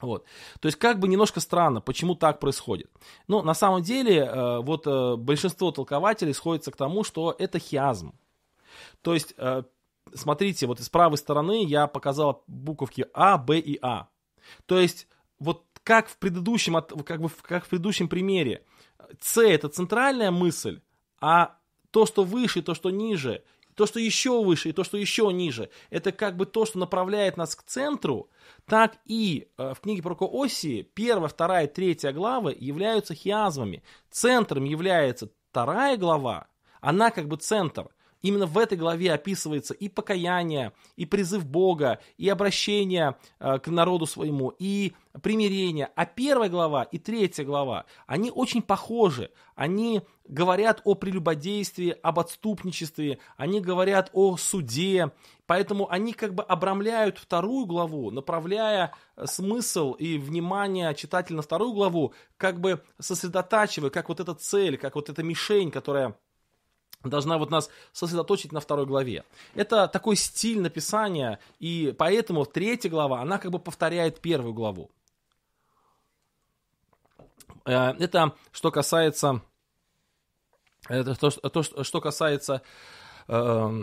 Вот. То есть как бы немножко странно, почему так происходит. Но на самом деле э, вот э, большинство толкователей сходится к тому, что это хиазм. То есть э, смотрите, вот с правой стороны я показал буковки А, Б и А. То есть вот как в предыдущем, как бы как в предыдущем примере, С это центральная мысль, а то, что выше, то, что ниже, то, что еще выше и то, что еще ниже, это как бы то, что направляет нас к центру, так и э, в книге про Оси первая, вторая, третья главы являются хиазмами. Центром является вторая глава, она как бы центр – Именно в этой главе описывается и покаяние, и призыв Бога, и обращение э, к народу своему, и примирение. А первая глава и третья глава, они очень похожи. Они говорят о прелюбодействии, об отступничестве, они говорят о суде. Поэтому они как бы обрамляют вторую главу, направляя э, смысл и внимание читателя на вторую главу, как бы сосредотачивая, как вот эта цель, как вот эта мишень, которая должна вот нас сосредоточить на второй главе. Это такой стиль написания, и поэтому третья глава, она как бы повторяет первую главу. Э, это что касается, это то, то что касается э,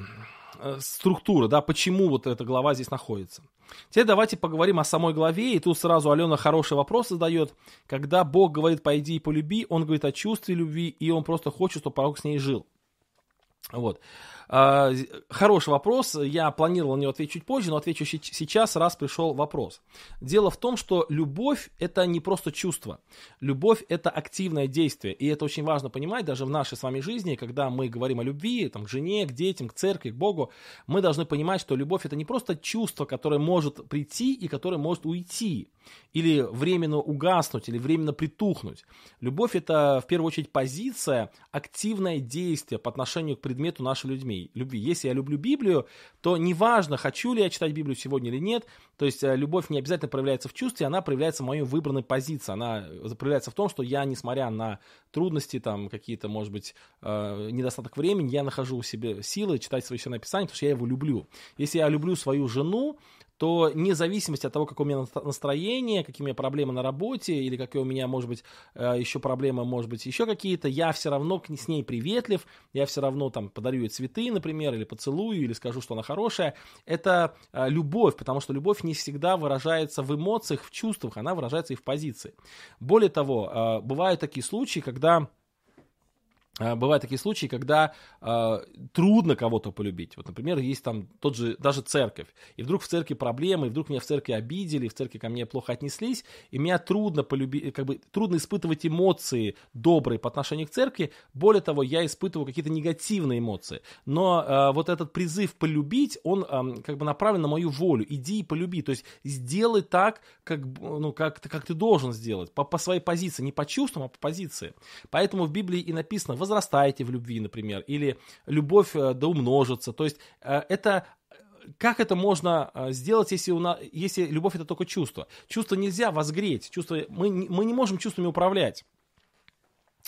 э, структуры, да, почему вот эта глава здесь находится. Теперь давайте поговорим о самой главе, и тут сразу Алена хороший вопрос задает. Когда Бог говорит «пойди и полюби», Он говорит о чувстве любви, и Он просто хочет, чтобы пророк с ней жил. Вот. А, хороший вопрос, я планировал на него ответить чуть позже, но отвечу сейчас, раз пришел вопрос. Дело в том, что любовь это не просто чувство, любовь это активное действие, и это очень важно понимать даже в нашей с вами жизни, когда мы говорим о любви, там, к жене, к детям, к церкви, к Богу, мы должны понимать, что любовь это не просто чувство, которое может прийти и которое может уйти. Или временно угаснуть, или временно притухнуть. Любовь это в первую очередь позиция, активное действие по отношению к предмету нашей людьми, любви. Если я люблю Библию, то неважно, хочу ли я читать Библию сегодня или нет, то есть э, любовь не обязательно проявляется в чувстве, она проявляется в моей выбранной позиции, она проявляется в том, что я, несмотря на трудности, там какие-то, может быть, э, недостаток времени, я нахожу у себя силы читать свое Священное Писание, потому что я его люблю. Если я люблю свою жену, то вне зависимости от того, какое у меня настроение, какие у меня проблемы на работе, или какие у меня, может быть, э, еще проблемы, может быть, еще какие-то, я все равно с ней приветлив, я все равно там подарю ей цветы, например, или поцелую, или скажу, что она хорошая. Это э, любовь, потому что любовь не всегда выражается в эмоциях, в чувствах, она выражается и в позиции. Более того, э, бывают такие случаи, когда бывают такие случаи, когда э, трудно кого-то полюбить. Вот, например, есть там тот же, даже церковь, и вдруг в церкви проблемы, и вдруг меня в церкви обидели, в церкви ко мне плохо отнеслись, и меня трудно полюбить, как бы трудно испытывать эмоции добрые по отношению к церкви. Более того, я испытываю какие-то негативные эмоции. Но э, вот этот призыв полюбить, он э, как бы направлен на мою волю. Иди и полюби. То есть сделай так, как, ну, как, как ты должен сделать, по, по своей позиции, не по чувствам, а по позиции. Поэтому в Библии и написано, возрастайте в любви, например, или любовь э, да умножится. То есть э, это как это можно сделать, если, у нас, если любовь это только чувство? Чувство нельзя возгреть, чувство, мы, мы не можем чувствами управлять.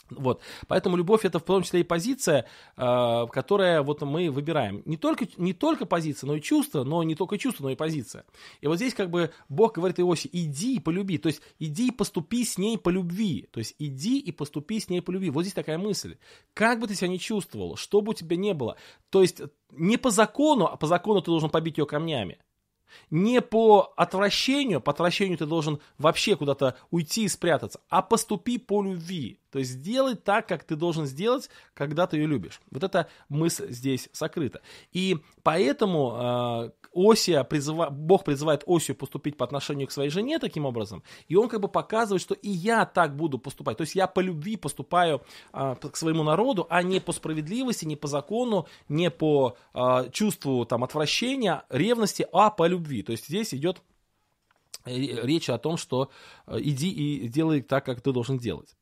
Вот. Поэтому любовь это в том числе и позиция, э, которая вот мы выбираем. Не только, не только позиция, но и чувство, но не только чувство, но и позиция. И вот здесь как бы Бог говорит Иоси, иди и полюби, то есть иди и поступи с ней по любви. То есть иди и поступи с ней по любви. Вот здесь такая мысль. Как бы ты себя ни чувствовал, что бы у тебя не было, то есть не по закону, а по закону ты должен побить ее камнями не по отвращению, по отвращению ты должен вообще куда-то уйти и спрятаться, а поступи по любви. То есть сделай так, как ты должен сделать, когда ты ее любишь. Вот эта мысль здесь сокрыта. И поэтому э, Осия призыва, Бог призывает Осию поступить по отношению к своей жене таким образом, и он как бы показывает, что и я так буду поступать. То есть я по любви поступаю э, к своему народу, а не по справедливости, не по закону, не по э, чувству там, отвращения, ревности, а по любви. То есть здесь идет речь о том, что иди и делай так, как ты должен делать.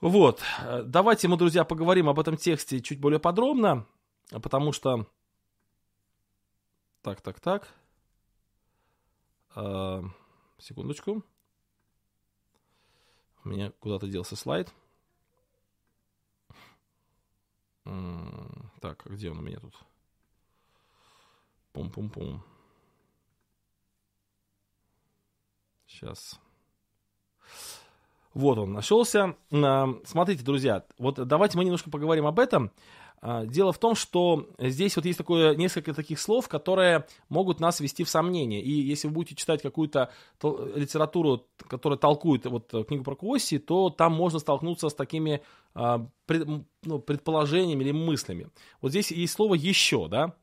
Вот, давайте мы, друзья, поговорим об этом тексте чуть более подробно, потому что так, так, так. А, секундочку. У меня куда-то делся слайд. Так, а где он у меня тут? Пум-пум-пум. Сейчас. Вот он нашелся. Смотрите, друзья, вот давайте мы немножко поговорим об этом. А, дело в том, что здесь вот есть такое, несколько таких слов, которые могут нас ввести в сомнение. И если вы будете читать какую-то литературу, которая толкует вот книгу про Куоси, то там можно столкнуться с такими а, пред, ну, предположениями или мыслями. Вот здесь есть слово «еще», да,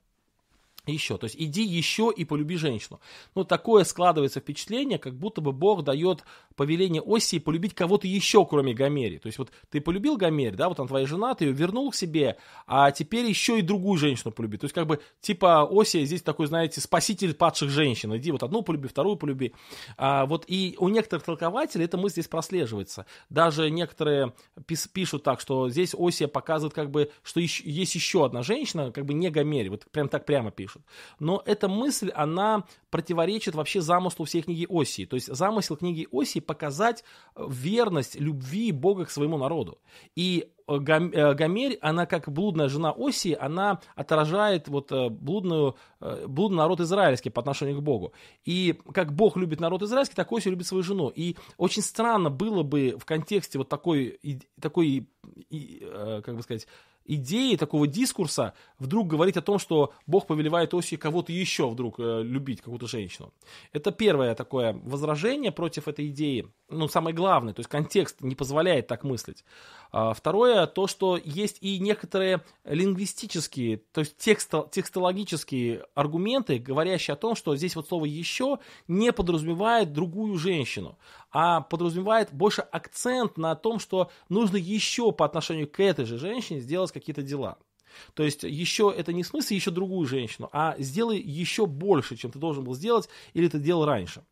еще. То есть иди еще и полюби женщину. Ну, такое складывается впечатление, как будто бы Бог дает повеление Осии полюбить кого-то еще, кроме Гомери. То есть вот ты полюбил Гомери, да, вот она твоя жена, ты ее вернул к себе, а теперь еще и другую женщину полюби. То есть как бы типа Осия здесь такой, знаете, спаситель падших женщин. Иди вот одну полюби, вторую полюби. А, вот и у некоторых толкователей эта мысль здесь прослеживается. Даже некоторые пис- пишут так, что здесь Осия показывает как бы, что еще, есть еще одна женщина, как бы не Гомери. Вот прям так прямо пишут. Но эта мысль, она противоречит вообще замыслу всей книги Осии. То есть замысел книги Осии показать верность любви Бога к своему народу. И э, э, Гомерь, она как блудная жена Осии, она отражает вот э, блудную, блудный народ израильский по отношению к Богу. И как Бог любит народ израильский, так Осия любит свою жену. И очень странно было бы в контексте вот такой, такой как бы сказать, идеи, такого дискурса вдруг говорить о том, что Бог повелевает Оси кого-то еще вдруг э, любить, какую-то женщину. Это первое такое возражение против этой идеи. Ну, самое главное, то есть контекст не позволяет так мыслить. А второе, то, что есть и некоторые лингвистические, то есть тексто, текстологические аргументы, говорящие о том, что здесь вот слово «еще» не подразумевает другую женщину, а подразумевает больше акцент на том, что нужно еще по отношению к этой же женщине сделать какие-то дела. То есть еще это не в смысле еще другую женщину, а сделай еще больше, чем ты должен был сделать или ты делал раньше.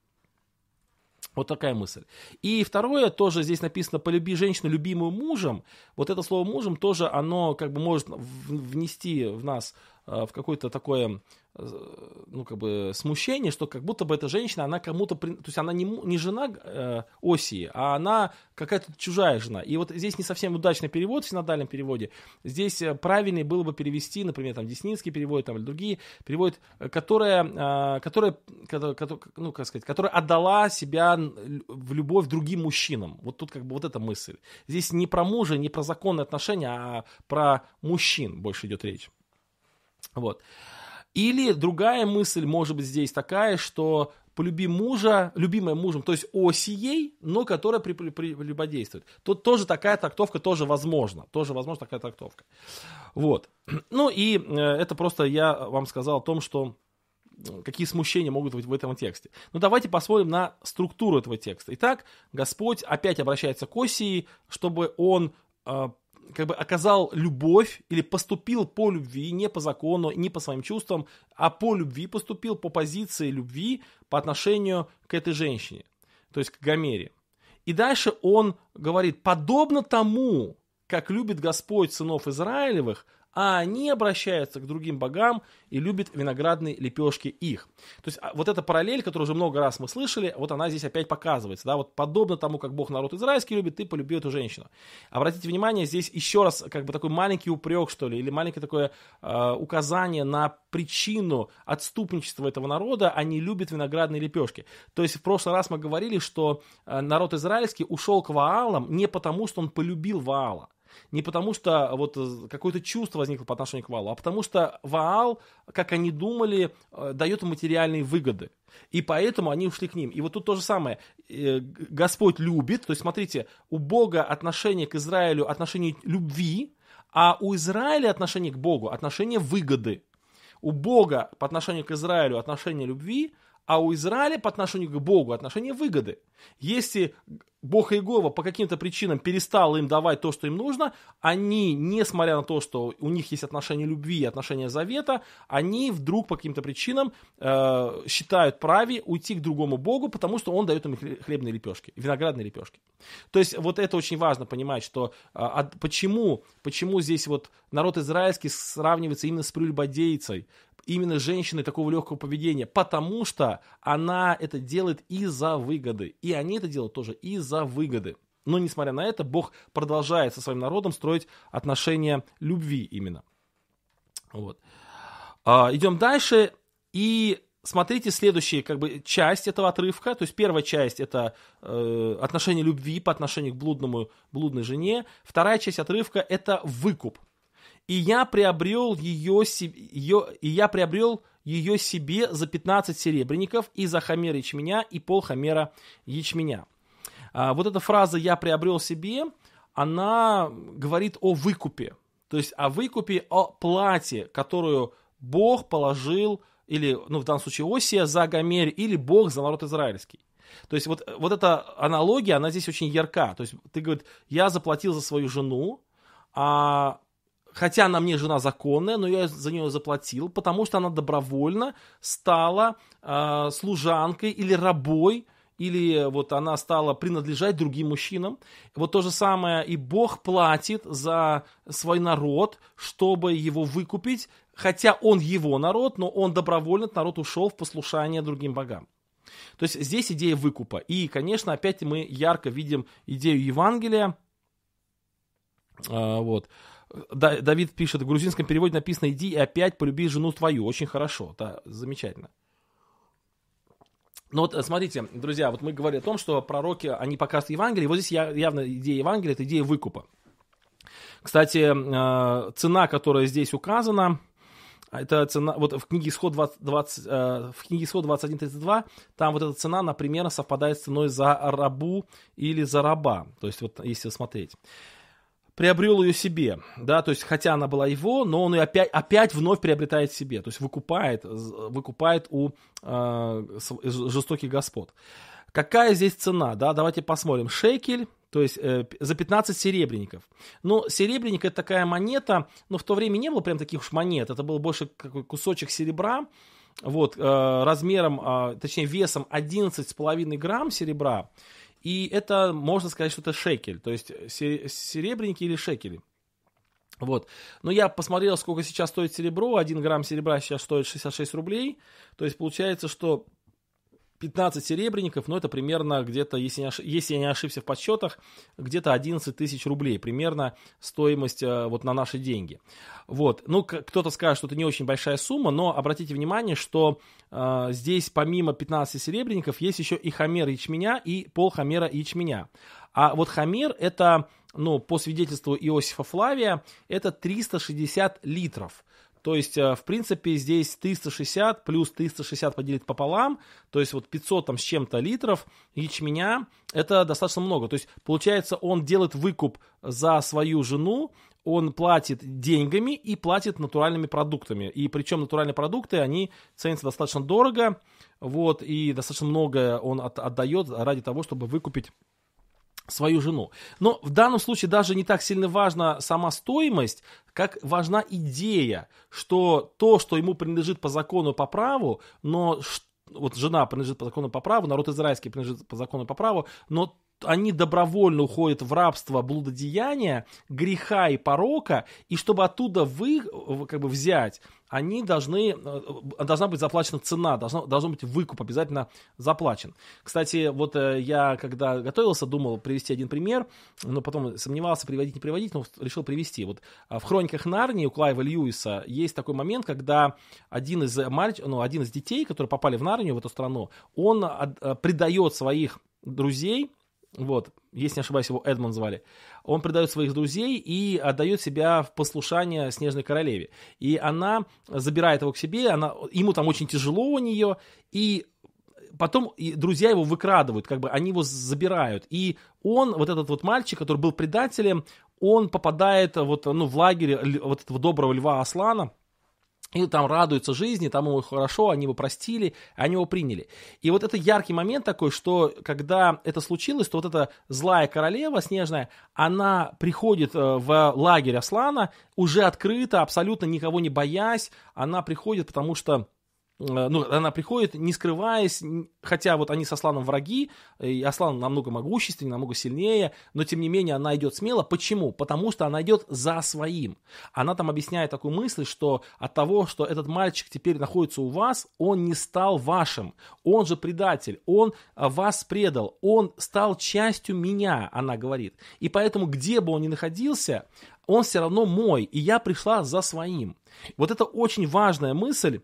Вот такая мысль. И второе, тоже здесь написано «полюби женщину, любимую мужем». Вот это слово «мужем» тоже, оно как бы может внести в нас э, в какое-то такое ну, как бы, смущение, что как будто бы эта женщина, она кому-то, то есть она не, не жена э, Осии, а она какая-то чужая жена. И вот здесь не совсем удачный перевод в синодальном переводе. Здесь э, правильнее было бы перевести, например, там, Десницкий перевод, там, или другие переводят, э, которая, э, которая, которая, ну, как сказать, которая отдала себя в любовь другим мужчинам. Вот тут как бы вот эта мысль. Здесь не про мужа, не про законные отношения, а про мужчин больше идет речь. Вот. Или другая мысль может быть здесь такая, что полюби мужа, любимая мужем, то есть осией, но которая прелюбодействует. Тут тоже такая трактовка тоже возможна. Тоже возможна такая трактовка. Вот. Ну и э, это просто я вам сказал о том, что какие смущения могут быть в этом тексте. Но давайте посмотрим на структуру этого текста. Итак, Господь опять обращается к Осии, чтобы он э, как бы оказал любовь или поступил по любви, не по закону, не по своим чувствам, а по любви поступил, по позиции любви по отношению к этой женщине, то есть к Гомере. И дальше он говорит, подобно тому, как любит Господь сынов Израилевых, а они обращаются к другим богам и любят виноградные лепешки их. То есть а, вот эта параллель, которую уже много раз мы слышали, вот она здесь опять показывается. Да? Вот подобно тому, как Бог народ израильский любит, ты полюби эту женщину. Обратите внимание, здесь еще раз как бы такой маленький упрек, что ли, или маленькое такое э, указание на причину отступничества этого народа, они любят виноградные лепешки. То есть в прошлый раз мы говорили, что э, народ израильский ушел к Ваалам не потому, что он полюбил Ваала, не потому что вот э, какое-то чувство возникло по отношению к Ваалу, а потому что Ваал, как они думали, э, дает материальные выгоды. И поэтому они ушли к ним. И вот тут то же самое. Э, Господь любит, то есть смотрите, у Бога отношение к Израилю, отношение любви, а у Израиля отношение к Богу, отношение выгоды. У Бога по отношению к Израилю отношение любви, а у Израиля по отношению к Богу отношение выгоды. Если Бог Иегова по каким-то причинам перестал им давать то, что им нужно, они, несмотря на то, что у них есть отношения любви и отношения завета, они вдруг по каким-то причинам э, считают праве уйти к другому Богу, потому что он дает им хлебные лепешки, виноградные лепешки. То есть вот это очень важно понимать, что э, почему, почему здесь вот народ израильский сравнивается именно с прелюбодейцей, именно женщины такого легкого поведения, потому что она это делает из-за выгоды. И они это делают тоже из-за выгоды. Но, несмотря на это, Бог продолжает со своим народом строить отношения любви именно. Вот. А, идем дальше. И смотрите следующая как бы, часть этого отрывка. То есть первая часть это э, отношение любви по отношению к блудному, блудной жене. Вторая часть отрывка это выкуп и я приобрел ее, ее, и я приобрел ее себе за 15 серебряников и за хамер ячменя и пол хамера ячменя. А, вот эта фраза «я приобрел себе», она говорит о выкупе. То есть о выкупе, о плате, которую Бог положил, или, ну, в данном случае, Осия за Гомер, или Бог за народ израильский. То есть вот, вот эта аналогия, она здесь очень ярка. То есть ты говоришь, я заплатил за свою жену, а хотя она мне жена законная, но я за нее заплатил, потому что она добровольно стала э, служанкой или рабой, или вот она стала принадлежать другим мужчинам. Вот то же самое и Бог платит за свой народ, чтобы его выкупить, хотя он его народ, но он добровольно, народ ушел в послушание другим богам. То есть здесь идея выкупа. И, конечно, опять мы ярко видим идею Евангелия. А, вот. Давид пишет, в грузинском переводе написано «иди и опять полюби жену твою». Очень хорошо, да, замечательно. Но вот смотрите, друзья, вот мы говорили о том, что пророки, они показывают Евангелие. Вот здесь явно идея Евангелия – это идея выкупа. Кстати, э, цена, которая здесь указана, это цена, вот в книге Исход 20, 20, э, в книге Исход 21.32, там вот эта цена, например, совпадает с ценой за рабу или за раба. То есть вот если смотреть приобрел ее себе, да, то есть хотя она была его, но он ее опять, опять вновь приобретает себе, то есть выкупает, выкупает у э, жестоких господ. Какая здесь цена, да, давайте посмотрим. Шекель, то есть э, за 15 серебряников. Ну, серебряник это такая монета, но в то время не было прям таких уж монет, это был больше кусочек серебра, вот, э, размером, э, точнее весом 11,5 грамм серебра, и это, можно сказать, что это шекель, то есть серебряники или шекели. Вот. Но я посмотрел, сколько сейчас стоит серебро. 1 грамм серебра сейчас стоит 66 рублей. То есть получается, что 15 серебряников, ну это примерно где-то, если, ошиб... если я не ошибся в подсчетах, где-то 11 тысяч рублей, примерно стоимость э, вот на наши деньги. Вот, ну кто-то скажет, что это не очень большая сумма, но обратите внимание, что э, здесь помимо 15 серебряников есть еще и хамер ячменя и пол хамера ячменя. А вот хамер это, ну, по свидетельству Иосифа Флавия, это 360 литров. То есть, э, в принципе, здесь 360 плюс 360 поделить пополам, то есть вот 500 там с чем-то литров ячменя, это достаточно много. То есть, получается, он делает выкуп за свою жену, он платит деньгами и платит натуральными продуктами. И причем натуральные продукты, они ценятся достаточно дорого, вот, и достаточно много он от, отдает ради того, чтобы выкупить свою жену. Но в данном случае даже не так сильно важна сама стоимость, как важна идея, что то, что ему принадлежит по закону, по праву, но вот жена принадлежит по закону, по праву, народ израильский принадлежит по закону, по праву, но они добровольно уходят в рабство блудодеяния, греха и порока, и чтобы оттуда вы, как бы, взять, они должны, э, должна быть заплачена цена, должна, должен быть выкуп обязательно заплачен. Кстати, вот э, я, когда готовился, думал привести один пример, но потом сомневался, приводить, не приводить, но решил привести. Вот а, в «Хрониках Нарнии» у Клайва Льюиса есть такой момент, когда один из, мальч... ну, один из детей, которые попали в Нарнию, в эту страну, он э, предает своих друзей, вот, если не ошибаюсь, его Эдмон звали, он предает своих друзей и отдает себя в послушание Снежной Королеве. И она забирает его к себе, она, ему там очень тяжело у нее, и потом и друзья его выкрадывают, как бы они его забирают. И он, вот этот вот мальчик, который был предателем, он попадает вот, ну, в лагерь вот этого доброго льва Аслана, и там радуются жизни, там ему хорошо, они его простили, они его приняли. И вот это яркий момент такой, что когда это случилось, то вот эта злая королева снежная, она приходит э, в лагерь Аслана уже открыто, абсолютно никого не боясь, она приходит, потому что ну, она приходит, не скрываясь, хотя вот они с Асланом враги, и Аслан намного могущественнее, намного сильнее, но тем не менее она идет смело. Почему? Потому что она идет за своим. Она там объясняет такую мысль, что от того, что этот мальчик теперь находится у вас, он не стал вашим. Он же предатель, он э, вас предал, он стал частью меня, она говорит. И поэтому, где бы он ни находился, он все равно мой, и я пришла за своим. Вот это очень важная мысль,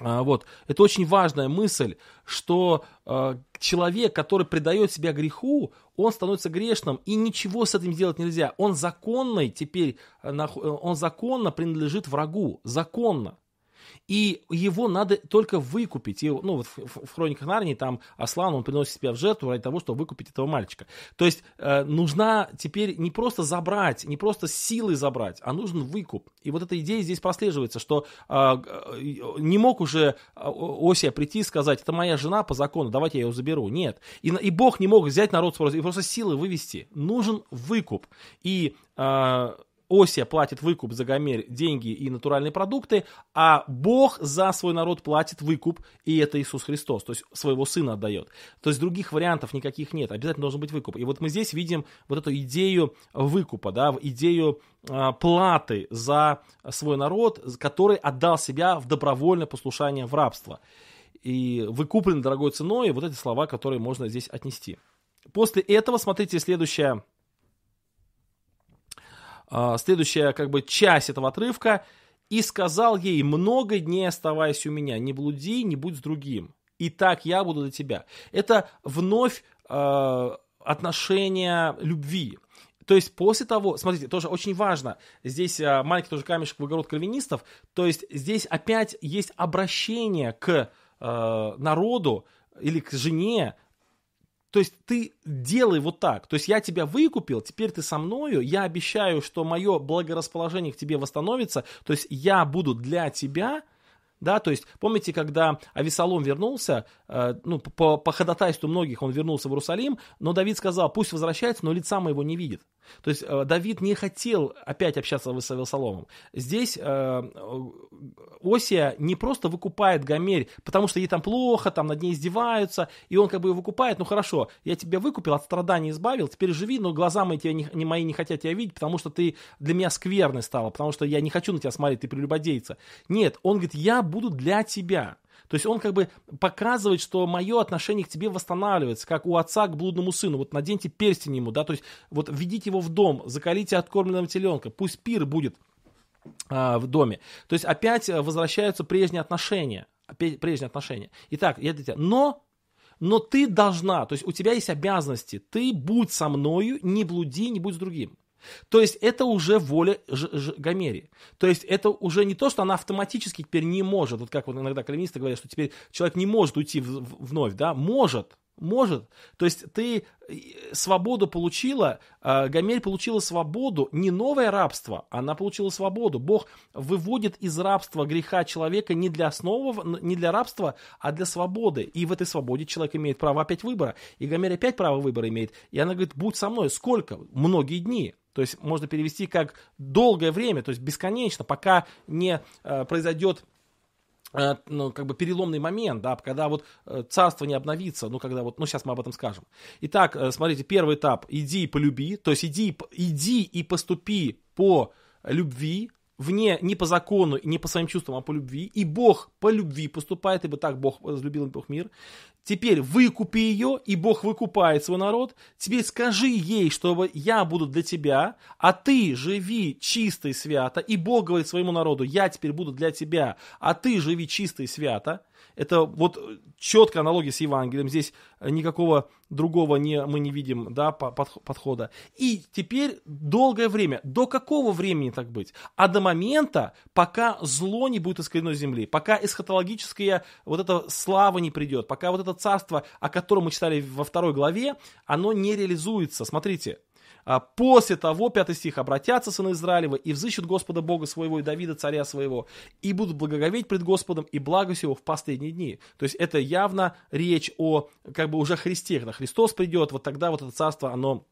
вот. Это очень важная мысль, что э, человек, который предает себя греху, он становится грешным, и ничего с этим сделать нельзя. Он законный теперь, э, он законно принадлежит врагу, законно и его надо только выкупить. И, ну, вот в, в, хрониках Нарнии там Аслан, он приносит себя в жертву ради того, чтобы выкупить этого мальчика. То есть э, нужна теперь не просто забрать, не просто силой забрать, а нужен выкуп. И вот эта идея здесь прослеживается, что э, э не мог уже э, Осия прийти и сказать, это моя жена по закону, давайте я ее заберу. Нет. И, и Бог не мог взять народ и просто силой вывести. Нужен выкуп. И э, Осия платит выкуп за Гомер, деньги и натуральные продукты, а Бог за свой народ платит выкуп, и это Иисус Христос, то есть своего Сына отдает. То есть других вариантов никаких нет, обязательно должен быть выкуп. И вот мы здесь видим вот эту идею выкупа, да, идею э, платы за свой народ, который отдал себя в добровольное послушание в рабство. И выкуплен дорогой ценой, вот эти слова, которые можно здесь отнести. После этого, смотрите, следующая следующая как бы часть этого отрывка. «И сказал ей, много дней оставаясь у меня, не блуди, не будь с другим. И так я буду для тебя». Это вновь э, отношение любви. То есть после того, смотрите, тоже очень важно, здесь а, маленький тоже камешек в огород кальвинистов, то есть здесь опять есть обращение к э, народу или к жене то есть ты делай вот так. То есть я тебя выкупил, теперь ты со мною, я обещаю, что мое благорасположение к тебе восстановится. То есть я буду для тебя, да, то есть, помните, когда Авесолом вернулся, э, ну, по, по ходатайству многих он вернулся в Иерусалим, но Давид сказал, пусть возвращается, но лица моего не видит. То есть э, Давид не хотел опять общаться с Авесоломом. Здесь э, Осия не просто выкупает Гомерь, потому что ей там плохо, там над ней издеваются, и он как бы ее выкупает, ну хорошо, я тебя выкупил, от страданий избавил, теперь живи, но глаза мои, тебя не, не, мои не хотят тебя видеть, потому что ты для меня скверный стала, потому что я не хочу на тебя смотреть, ты прелюбодейца. Нет, он говорит, я буду для тебя. То есть он как бы показывает, что мое отношение к тебе восстанавливается, как у отца к блудному сыну. Вот наденьте перстень ему, да, то есть вот введите его в дом, закалите откормленного теленка, пусть пир будет а, в доме. То есть опять возвращаются прежние отношения, прежние отношения. Итак, я для тебя, но но ты должна, то есть у тебя есть обязанности, ты будь со мною, не блуди, не будь с другим. То есть это уже воля Ж- Ж- Гомерии. То есть это уже не то, что она автоматически теперь не может. Вот как вот иногда кальвинисты говорят, что теперь человек не может уйти в- вновь, да, может. Может. То есть ты э, свободу получила, э, Гомель получила свободу, не новое рабство, она получила свободу. Бог выводит из рабства греха человека не для основы, не для рабства, а для свободы. И в этой свободе человек имеет право опять выбора. И Гомель опять право выбора имеет. И она говорит, будь со мной. Сколько? Многие дни. То есть можно перевести как долгое время, то есть бесконечно, пока не э, произойдет э, ну, как бы переломный момент, да, когда вот э, царство не обновится, ну, когда вот, ну, сейчас мы об этом скажем. Итак, э, смотрите, первый этап, иди и полюби, то есть иди, иди и поступи по любви, вне, не по закону, не по своим чувствам, а по любви, и Бог по любви поступает, ибо так Бог возлюбил Бог мир. Теперь выкупи ее, и Бог выкупает свой народ. Теперь скажи ей, чтобы я буду для тебя, а ты живи чисто и свято. И Бог говорит своему народу, я теперь буду для тебя, а ты живи чисто и свято. Это вот четкая аналогия с Евангелием. Здесь никакого другого не, мы не видим да, подхода. И теперь долгое время. До какого времени так быть? А до момента, пока зло не будет искорено земли, пока эсхатологическая вот эта слава не придет, пока вот это царство, о котором мы читали во второй главе, оно не реализуется. Смотрите, после того, пятый стих, обратятся сыны Израилева и взыщут Господа Бога своего и Давида царя своего, и будут благоговеть пред Господом и благость его в последние дни. То есть это явно речь о как бы уже Христе, когда Христос придет, вот тогда вот это царство, оно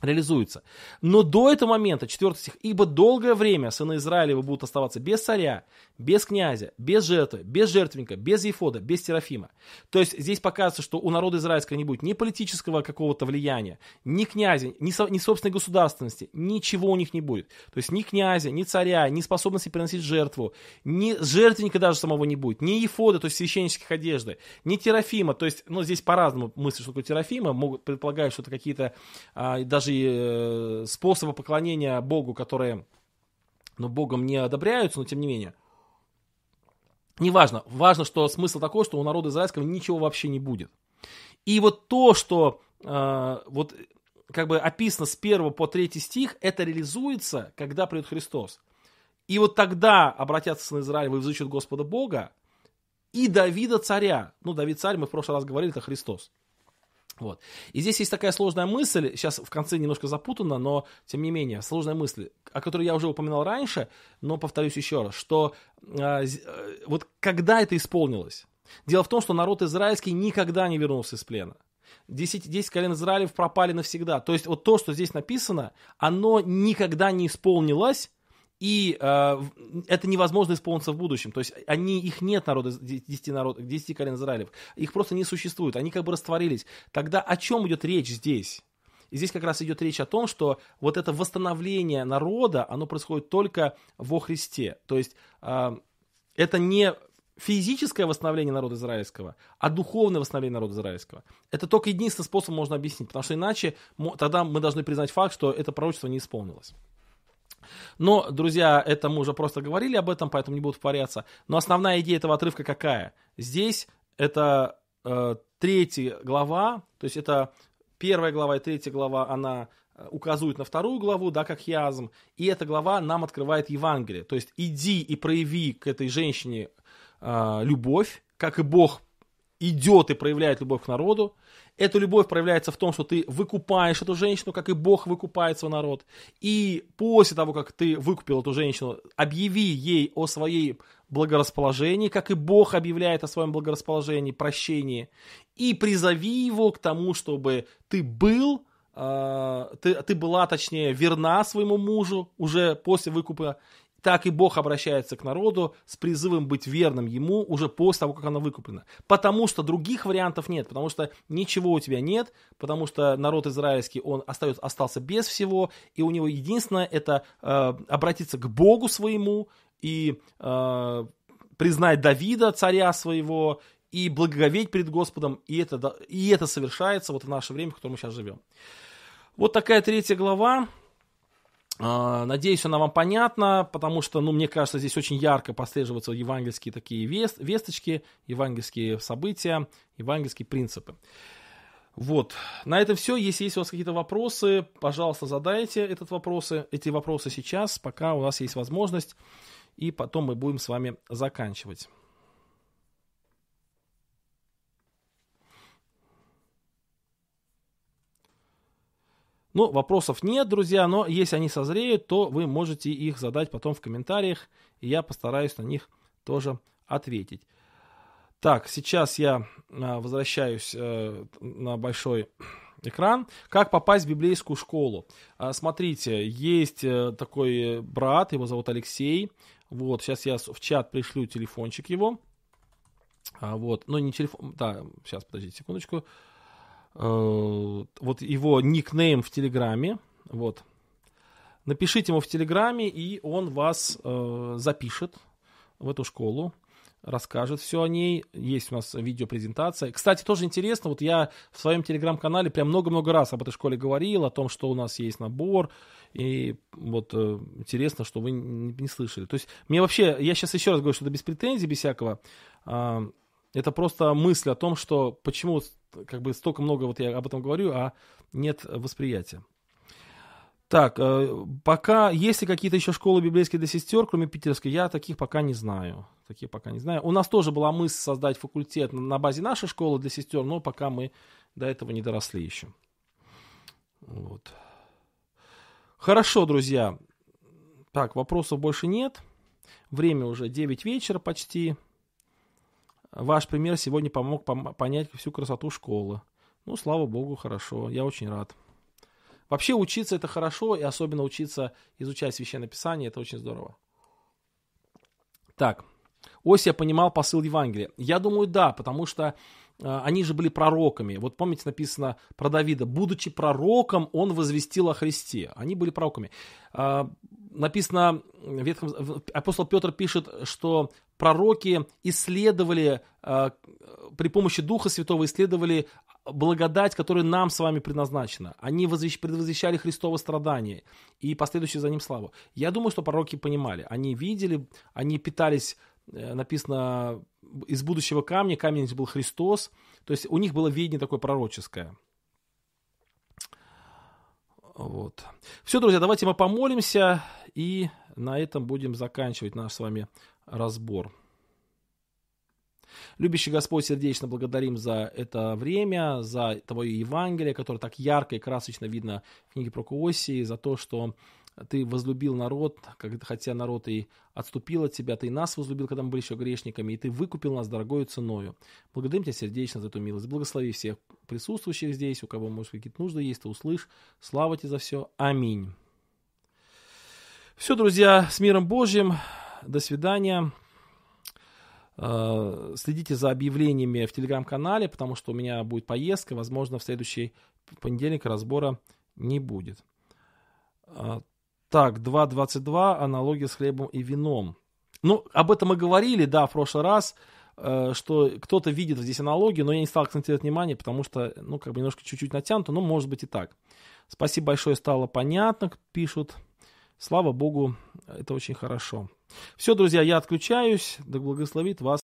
реализуется. Но до этого момента, 4 стих, «Ибо долгое время сыны Израилева будут оставаться без царя, без князя, без жертвы, без жертвенника, без ефода, без Серафима». То есть здесь показывается, что у народа израильского не будет ни политического какого-то влияния, ни князя, ни, со, ни собственной государственности, ничего у них не будет. То есть ни князя, ни царя, ни способности приносить жертву, ни жертвенника даже самого не будет, ни ефода, то есть священнических одежды, ни Терафима, то есть, ну, здесь по-разному мысли, что такое Терафима, могут предполагать, что это какие-то а, даже даже э, способы поклонения Богу, которые ну, Богом не одобряются, но тем не менее. Неважно. Важно, что смысл такой, что у народа израильского ничего вообще не будет. И вот то, что э, вот как бы описано с 1 по 3 стих, это реализуется, когда придет Христос. И вот тогда обратятся на Израиль, и взыщут Господа Бога и Давида царя. Ну, Давид царь, мы в прошлый раз говорили, это Христос. Вот. И здесь есть такая сложная мысль, сейчас в конце немножко запутана, но тем не менее, сложная мысль, о которой я уже упоминал раньше, но повторюсь еще раз, что э, вот когда это исполнилось? Дело в том, что народ израильский никогда не вернулся из плена. Десять, десять колен Израилев пропали навсегда. То есть вот то, что здесь написано, оно никогда не исполнилось, и э, это невозможно исполниться в будущем. То есть они, их нет народа, 10, народ, 10 колен Израилев. Их просто не существует. Они как бы растворились. Тогда о чем идет речь здесь? И здесь как раз идет речь о том, что вот это восстановление народа, оно происходит только во Христе. То есть э, это не физическое восстановление народа израильского, а духовное восстановление народа израильского. Это только единственный способ можно объяснить, потому что иначе тогда мы должны признать факт, что это пророчество не исполнилось. Но, друзья, это мы уже просто говорили об этом, поэтому не буду повторяться. Но основная идея этого отрывка какая? Здесь это э, третья глава, то есть это первая глава и третья глава, она э, указывает на вторую главу, да, как язм, и эта глава нам открывает Евангелие. То есть иди и прояви к этой женщине э, любовь, как и Бог идет и проявляет любовь к народу. Эта любовь проявляется в том, что ты выкупаешь эту женщину, как и Бог выкупает свой народ. И после того, как ты выкупил эту женщину, объяви ей о своей благорасположении, как и Бог объявляет о своем благорасположении, прощении. И призови его к тому, чтобы ты был, э, ты, ты была, точнее, верна своему мужу уже после выкупа, так и Бог обращается к народу с призывом быть верным Ему уже после того, как оно выкуплено. Потому что других вариантов нет, потому что ничего у тебя нет, потому что народ израильский, он остается, остался без всего, и у него единственное это э, обратиться к Богу своему и э, признать Давида, царя своего, и благоговеть перед Господом, и это, и это совершается вот в наше время, в котором мы сейчас живем. Вот такая третья глава. А, надеюсь, она вам понятна, потому что, ну, мне кажется, здесь очень ярко прослеживаются евангельские такие вест, весточки, евангельские события, евангельские принципы. Вот, на этом все. Если есть у вас какие-то вопросы, пожалуйста, задайте этот вопросы, эти вопросы сейчас, пока у нас есть возможность, и потом мы будем с вами заканчивать. Ну, вопросов нет, друзья, но если они созреют, то вы можете их задать потом в комментариях, и я постараюсь на них тоже ответить. Так, сейчас я а, возвращаюсь э, на большой экран. Как попасть в библейскую школу? А, смотрите, есть э, такой брат, его зовут Алексей. Вот, сейчас я в чат пришлю телефончик его. А, вот, ну не телефон, да, сейчас, подождите секундочку. Э, вот его никнейм в Телеграме, вот. Напишите ему в Телеграме, и он вас э, запишет в эту школу расскажет все о ней. Есть у нас видеопрезентация. Кстати, тоже интересно, вот я в своем телеграм-канале прям много-много раз об этой школе говорил, о том, что у нас есть набор, и вот э, интересно, что вы не, не слышали. То есть мне вообще, я сейчас еще раз говорю, что это без претензий, без всякого. Э, это просто мысль о том, что почему как бы столько много вот я об этом говорю, а нет восприятия. Так, э, пока есть ли какие-то еще школы библейские для сестер, кроме питерской, я таких пока не знаю. Таких пока не знаю. У нас тоже была мысль создать факультет на базе нашей школы для сестер, но пока мы до этого не доросли еще. Вот. Хорошо, друзья. Так, вопросов больше нет. Время уже 9 вечера почти. Ваш пример сегодня помог понять всю красоту школы. Ну, слава богу, хорошо. Я очень рад. Вообще учиться это хорошо, и особенно учиться изучать Священное Писание, это очень здорово. Так, Осия понимал посыл Евангелия. Я думаю, да, потому что э, они же были пророками. Вот помните, написано про Давида, будучи пророком, он возвестил о Христе. Они были пророками. Э, написано, Ветхом, апостол Петр пишет, что пророки исследовали, э, при помощи Духа Святого исследовали благодать, которая нам с вами предназначена. Они предвозвещали Христово страдание и последующую за ним славу. Я думаю, что пророки понимали. Они видели, они питались, э, написано, из будущего камня. Камень был Христос. То есть у них было видение такое пророческое. Вот. Все, друзья, давайте мы помолимся и на этом будем заканчивать наш с вами разбор. Любящий Господь, сердечно благодарим за это время, за Твое Евангелие, которое так ярко и красочно видно в книге про Куосии, за то, что ты возлюбил народ, хотя народ и отступил от тебя, ты и нас возлюбил, когда мы были еще грешниками, и ты выкупил нас дорогою ценою. Благодарим тебя сердечно за эту милость. Благослови всех присутствующих здесь, у кого, может, какие-то нужды есть, ты услышь. Слава тебе за все. Аминь. Все, друзья, с миром Божьим. До свидания. Э, следите за объявлениями в телеграм-канале, потому что у меня будет поездка. Возможно, в следующий понедельник разбора не будет. Э, так, 2.22, аналогия с хлебом и вином. Ну, об этом мы говорили, да, в прошлый раз, э, что кто-то видит здесь аналогию, но я не стал акцентировать внимание, потому что, ну, как бы немножко чуть-чуть натянуто, но может быть и так. Спасибо большое, стало понятно, пишут. Слава Богу, это очень хорошо. Все, друзья, я отключаюсь. Да благословит вас